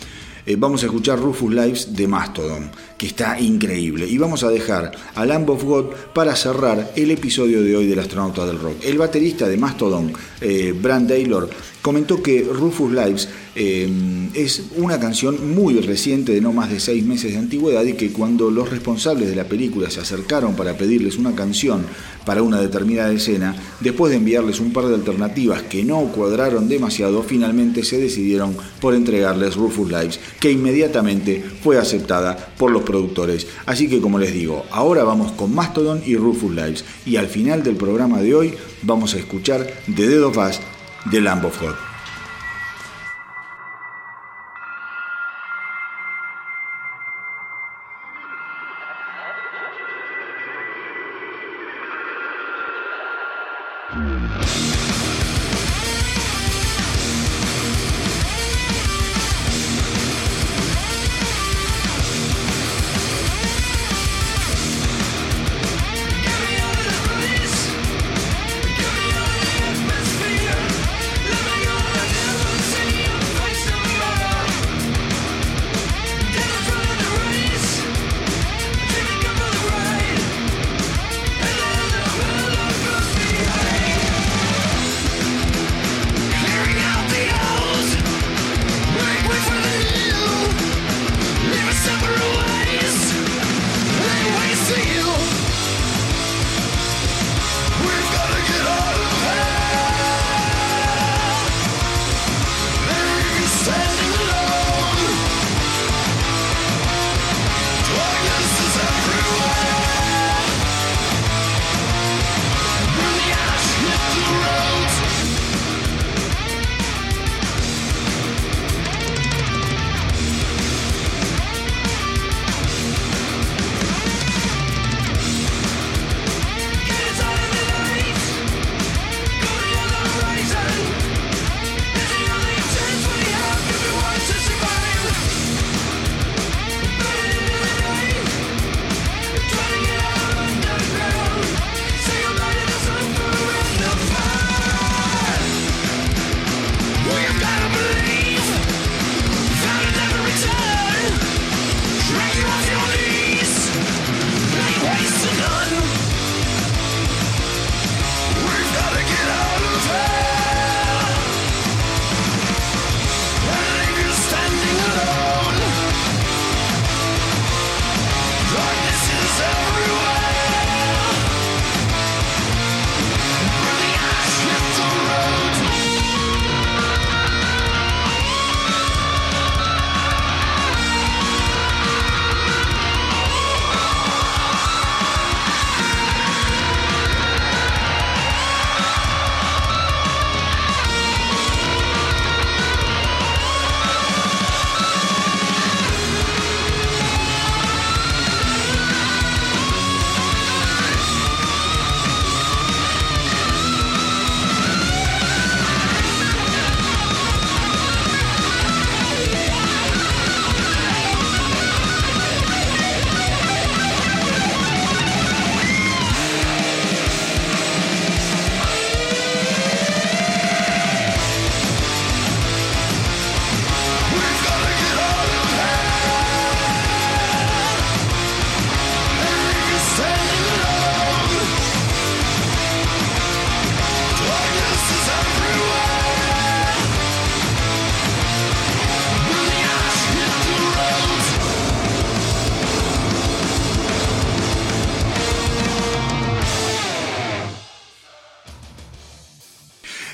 vamos a escuchar Rufus Lives de Mastodon que está increíble. Y vamos a dejar a Lamb of God para cerrar el episodio de hoy del astronauta del rock. El baterista de Mastodon, eh, Brand Taylor, comentó que Rufus Lives eh, es una canción muy reciente de no más de seis meses de antigüedad y que cuando los responsables de la película se acercaron para pedirles una canción para una determinada escena, después de enviarles un par de alternativas que no cuadraron demasiado, finalmente se decidieron por entregarles Rufus Lives, que inmediatamente fue aceptada por los productores. Así que como les digo, ahora vamos con Mastodon y Rufus Lives y al final del programa de hoy vamos a escuchar The Dead of Us de Lamb of God.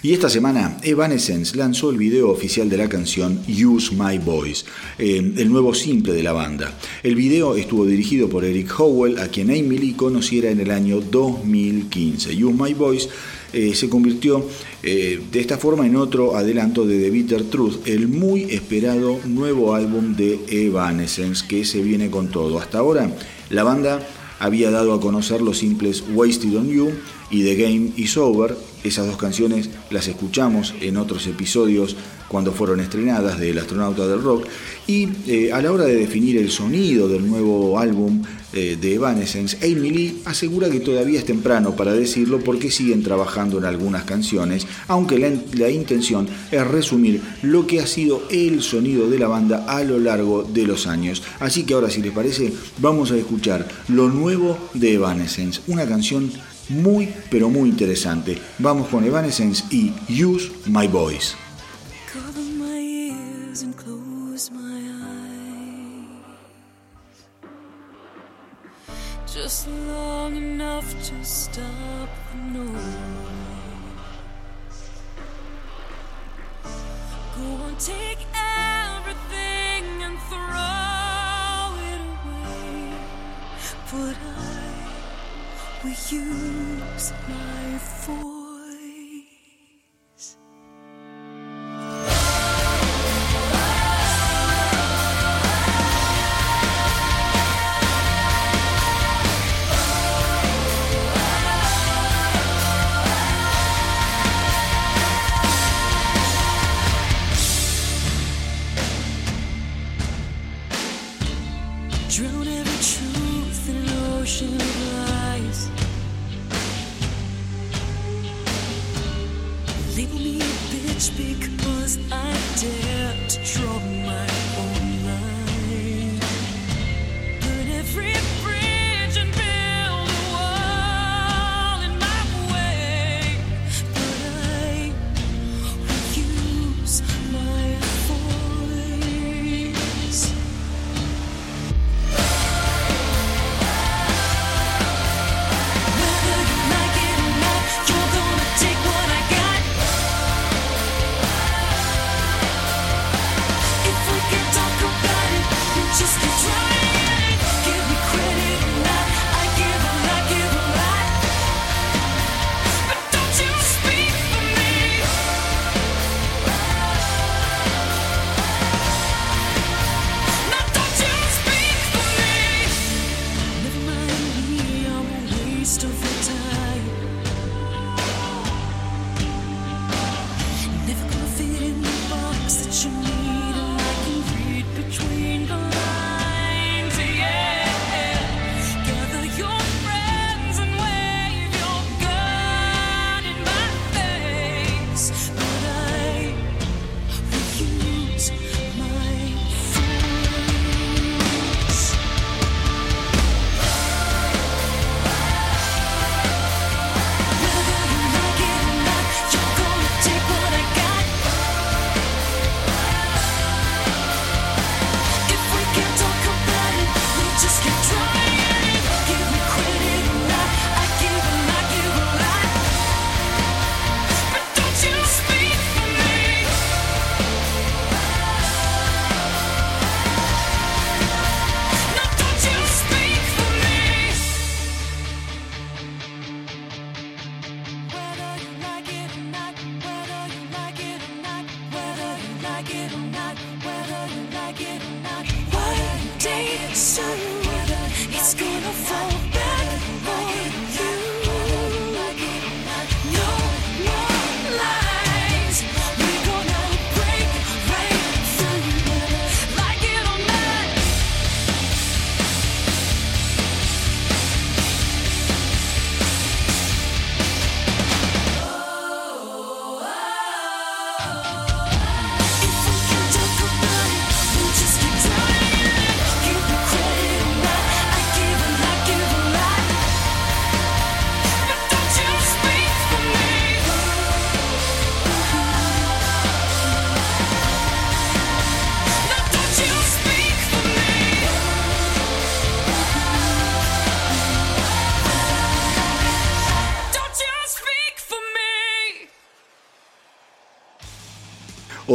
Y esta semana Evanescence lanzó el video oficial de la canción Use My Voice, eh, el nuevo simple de la banda. El video estuvo dirigido por Eric Howell, a quien Amy Lee conociera en el año 2015. Use My Voice eh, se convirtió eh, de esta forma en otro adelanto de The Bitter Truth, el muy esperado nuevo álbum de Evanescence que se viene con todo. Hasta ahora la banda había dado a conocer los simples Wasted on You y The Game is Over. Esas dos canciones las escuchamos en otros episodios cuando fueron estrenadas del Astronauta del Rock. Y eh, a la hora de definir el sonido del nuevo álbum eh, de Evanescence, Amy Lee asegura que todavía es temprano para decirlo porque siguen trabajando en algunas canciones, aunque la, la intención es resumir lo que ha sido el sonido de la banda a lo largo de los años. Así que ahora, si les parece, vamos a escuchar lo nuevo de Evanescence, una canción muy pero muy interesante. Vamos con Evanescence Use My Voice. Cover my ears and close my eyes. Just long enough to stop the noise. Go on, take everything and throw it away. But I will use my voice.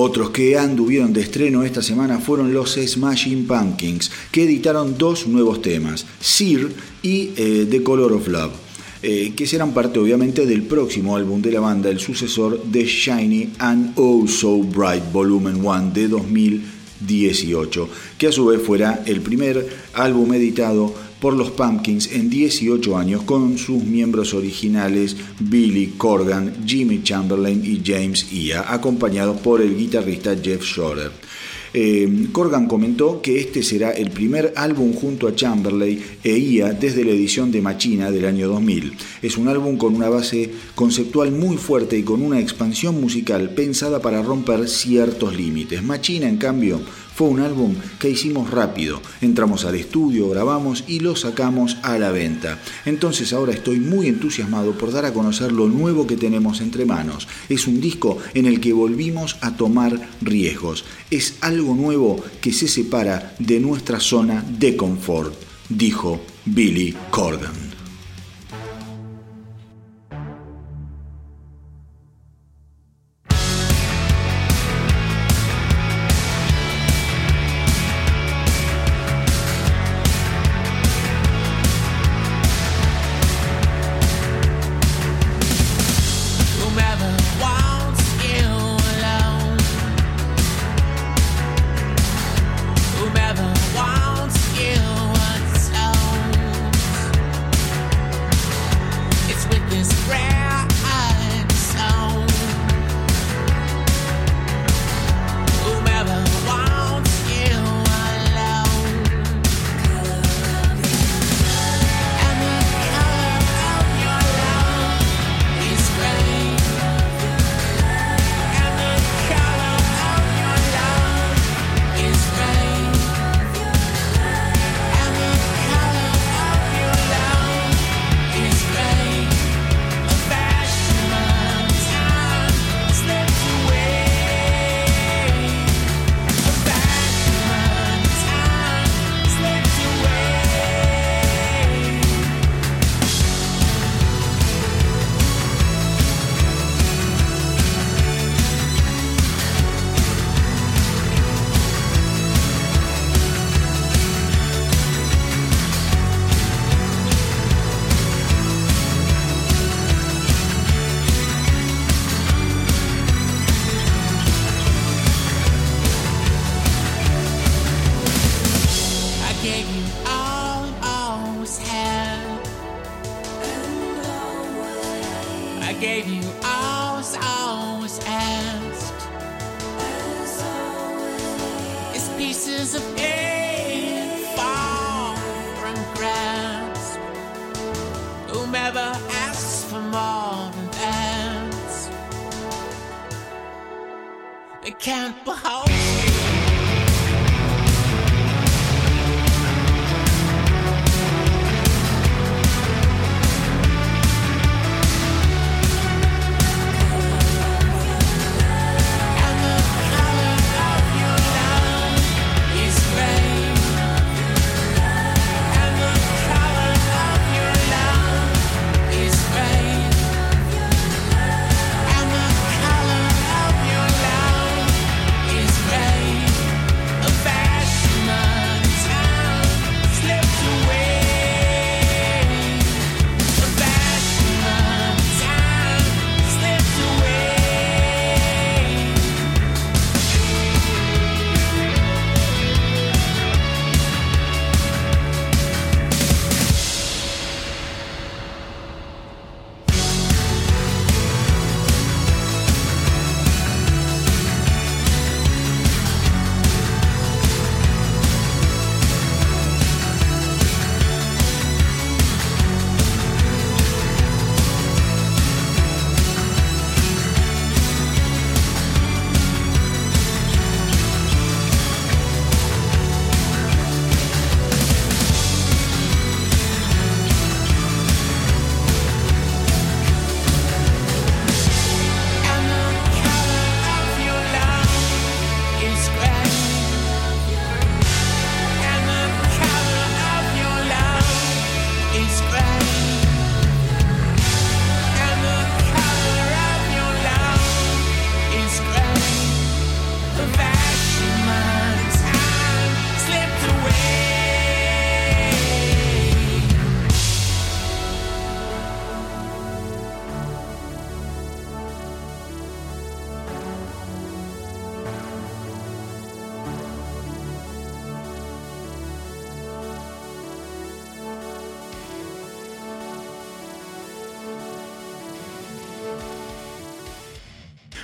Otros que anduvieron de estreno esta semana fueron los Smashing Pumpkins, que editaron dos nuevos temas, Sear y eh, The Color of Love. eh, que serán parte obviamente del próximo álbum de la banda, el sucesor de Shiny and Oh So Bright Volumen 1 de 2018, que a su vez fuera el primer álbum editado por los Pumpkins en 18 años con sus miembros originales Billy Corgan, Jimmy Chamberlain y James Ia, acompañados por el guitarrista Jeff Shorter. Eh, Corgan comentó que este será el primer álbum junto a Chamberlain e Ia desde la edición de Machina del año 2000. Es un álbum con una base conceptual muy fuerte y con una expansión musical pensada para romper ciertos límites. Machina, en cambio, fue un álbum que hicimos rápido. Entramos al estudio, grabamos y lo sacamos a la venta. Entonces ahora estoy muy entusiasmado por dar a conocer lo nuevo que tenemos entre manos. Es un disco en el que volvimos a tomar riesgos. Es algo nuevo que se separa de nuestra zona de confort, dijo Billy Corgan.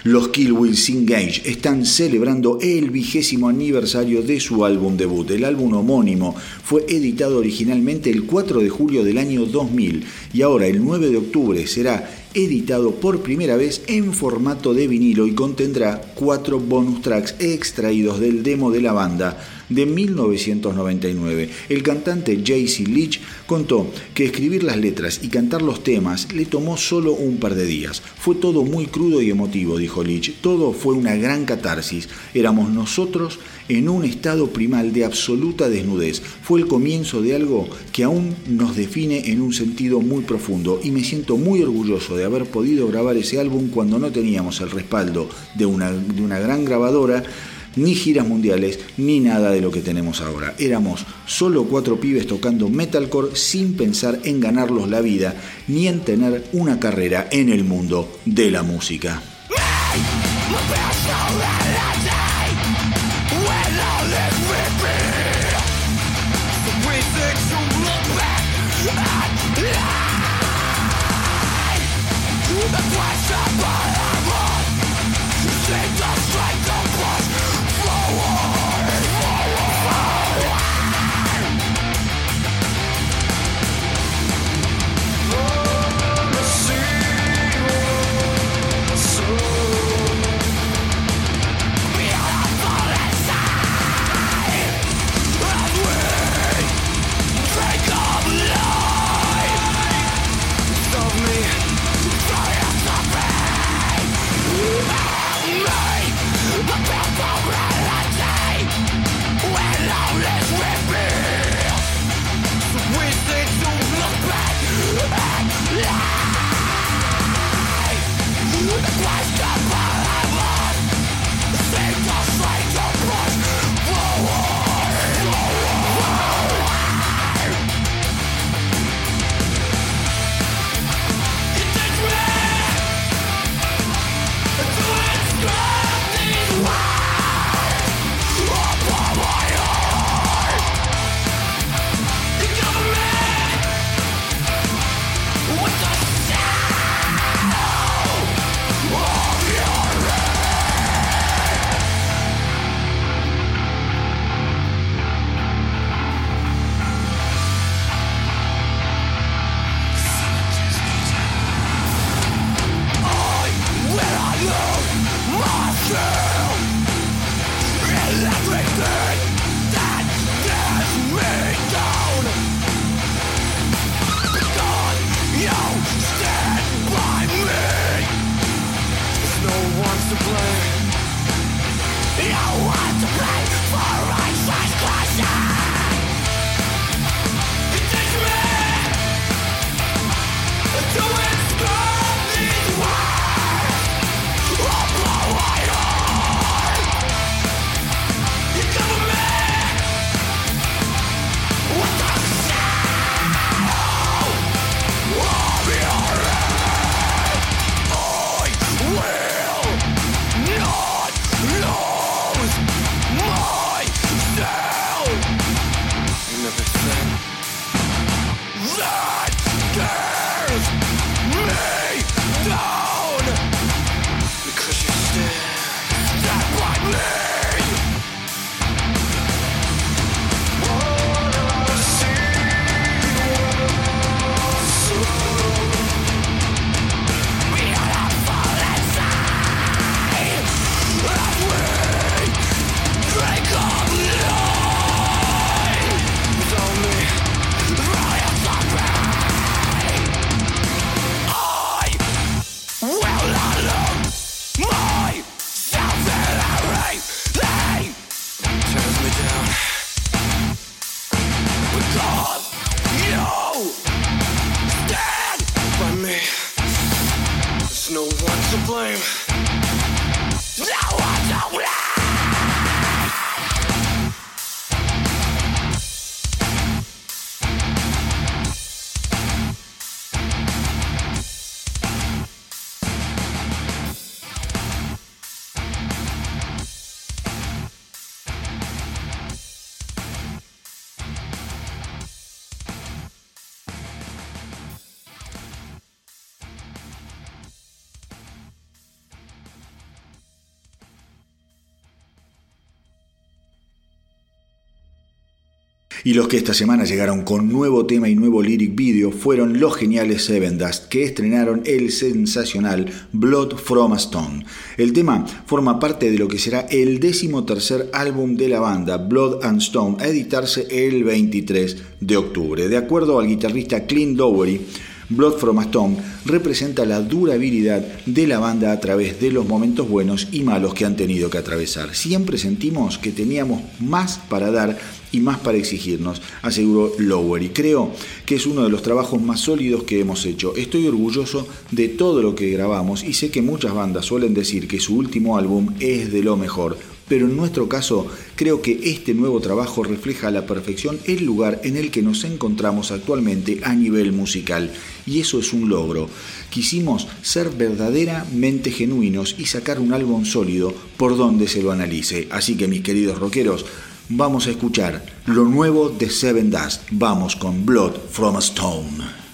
Los Killwills Engage están celebrando el vigésimo aniversario de su álbum debut. El álbum homónimo fue editado originalmente el 4 de julio del año 2000 y ahora el 9 de octubre será editado por primera vez en formato de vinilo y contendrá cuatro bonus tracks extraídos del demo de la banda de 1999. El cantante JC Leach contó que escribir las letras y cantar los temas le tomó solo un par de días. Fue todo muy crudo y emotivo, dijo Leach. Todo fue una gran catarsis. Éramos nosotros en un estado primal de absoluta desnudez. Fue el comienzo de algo que aún nos define en un sentido muy profundo y me siento muy orgulloso de haber podido grabar ese álbum cuando no teníamos el respaldo de una, de una gran grabadora ni giras mundiales, ni nada de lo que tenemos ahora. Éramos solo cuatro pibes tocando metalcore sin pensar en ganarlos la vida, ni en tener una carrera en el mundo de la música. Y los que esta semana llegaron con nuevo tema y nuevo lyric video fueron los geniales Seven Dust, que estrenaron el sensacional Blood from a Stone. El tema forma parte de lo que será el décimo tercer álbum de la banda, Blood and Stone, a editarse el 23 de octubre. De acuerdo al guitarrista Clint Lowery, Blood from a Stone representa la durabilidad de la banda a través de los momentos buenos y malos que han tenido que atravesar. Siempre sentimos que teníamos más para dar y más para exigirnos, aseguró Lowery. Creo que es uno de los trabajos más sólidos que hemos hecho. Estoy orgulloso de todo lo que grabamos y sé que muchas bandas suelen decir que su último álbum es de lo mejor pero en nuestro caso creo que este nuevo trabajo refleja a la perfección el lugar en el que nos encontramos actualmente a nivel musical y eso es un logro. Quisimos ser verdaderamente genuinos y sacar un álbum sólido por donde se lo analice. Así que mis queridos rockeros, vamos a escuchar lo nuevo de Seven Dust. Vamos con Blood from a Stone.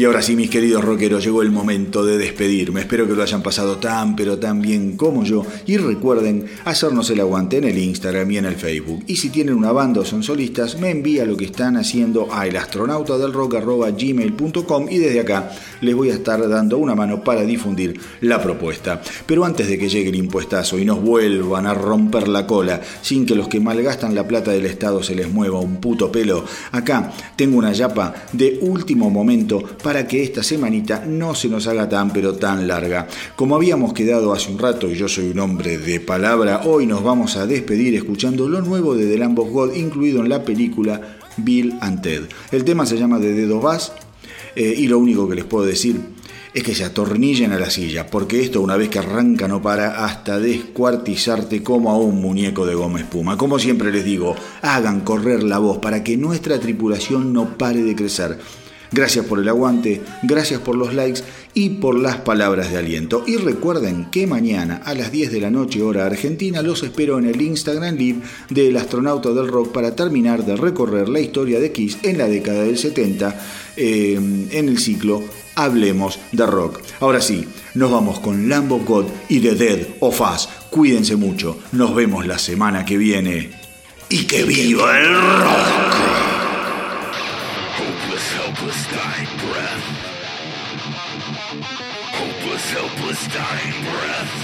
Y ahora sí, mis queridos rockeros, llegó el momento de despedirme. Espero que lo hayan pasado tan, pero tan bien como yo. Y recuerden hacernos el aguante en el Instagram y en el Facebook. Y si tienen una banda o son solistas, me envía lo que están haciendo a elastronautadelrock.gmail.com y desde acá les voy a estar dando una mano para difundir la propuesta. Pero antes de que llegue el impuestazo y nos vuelvan a romper la cola, sin que los que malgastan la plata del Estado se les mueva un puto pelo, acá tengo una yapa de último momento para para que esta semanita no se nos haga tan pero tan larga. Como habíamos quedado hace un rato y yo soy un hombre de palabra, hoy nos vamos a despedir escuchando lo nuevo de The Lamb of God incluido en la película Bill and Ted. El tema se llama De Dedos Vas eh, y lo único que les puedo decir es que se atornillen a la silla, porque esto una vez que arranca no para hasta descuartizarte como a un muñeco de goma espuma. Como siempre les digo, hagan correr la voz para que nuestra tripulación no pare de crecer. Gracias por el aguante, gracias por los likes y por las palabras de aliento. Y recuerden que mañana a las 10 de la noche hora argentina los espero en el Instagram Live del astronauta del rock para terminar de recorrer la historia de Kiss en la década del 70 eh, en el ciclo Hablemos de Rock. Ahora sí, nos vamos con Lamb of God y The Dead of Us. Cuídense mucho, nos vemos la semana que viene. Y que viva el rock. helpless dying breath.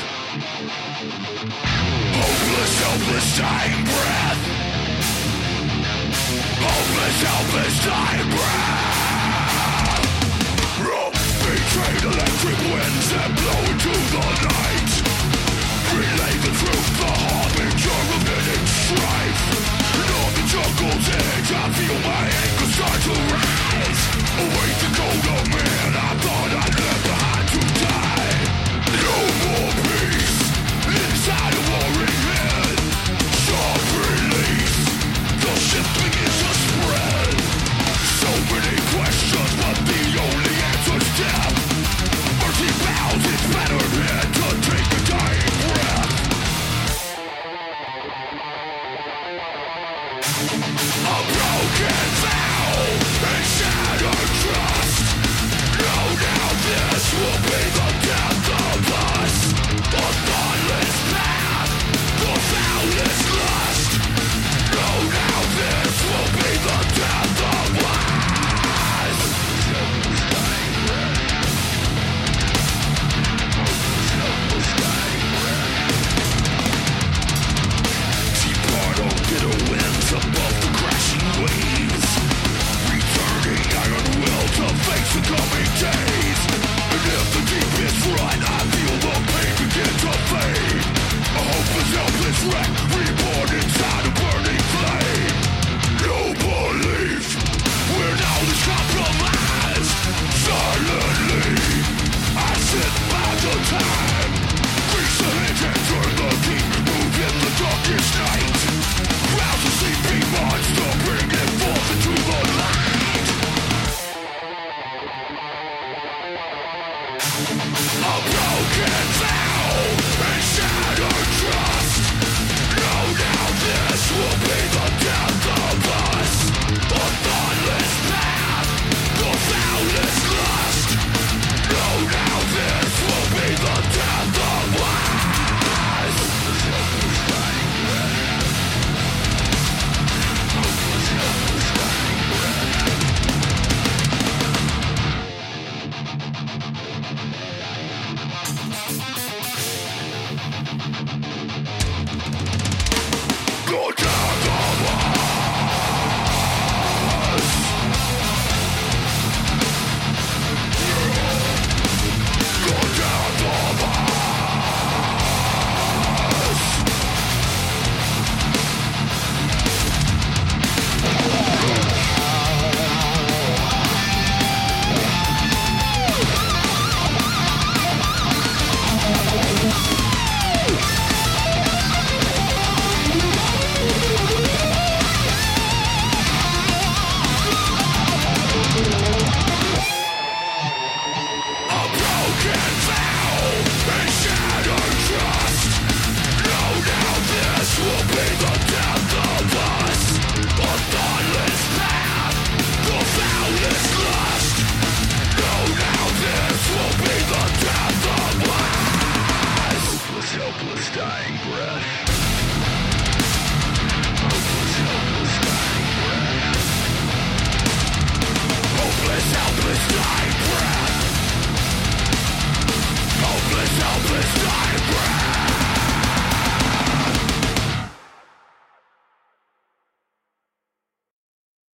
Hopeless, helpless dying breath. Hopeless, helpless dying breath. Rope betrayed electric winds that blow into the night. Relay the truth, the harbinger of hidden strife. And on the jungle's edge, I feel my anger start to rise. Await the cold of man, I thought will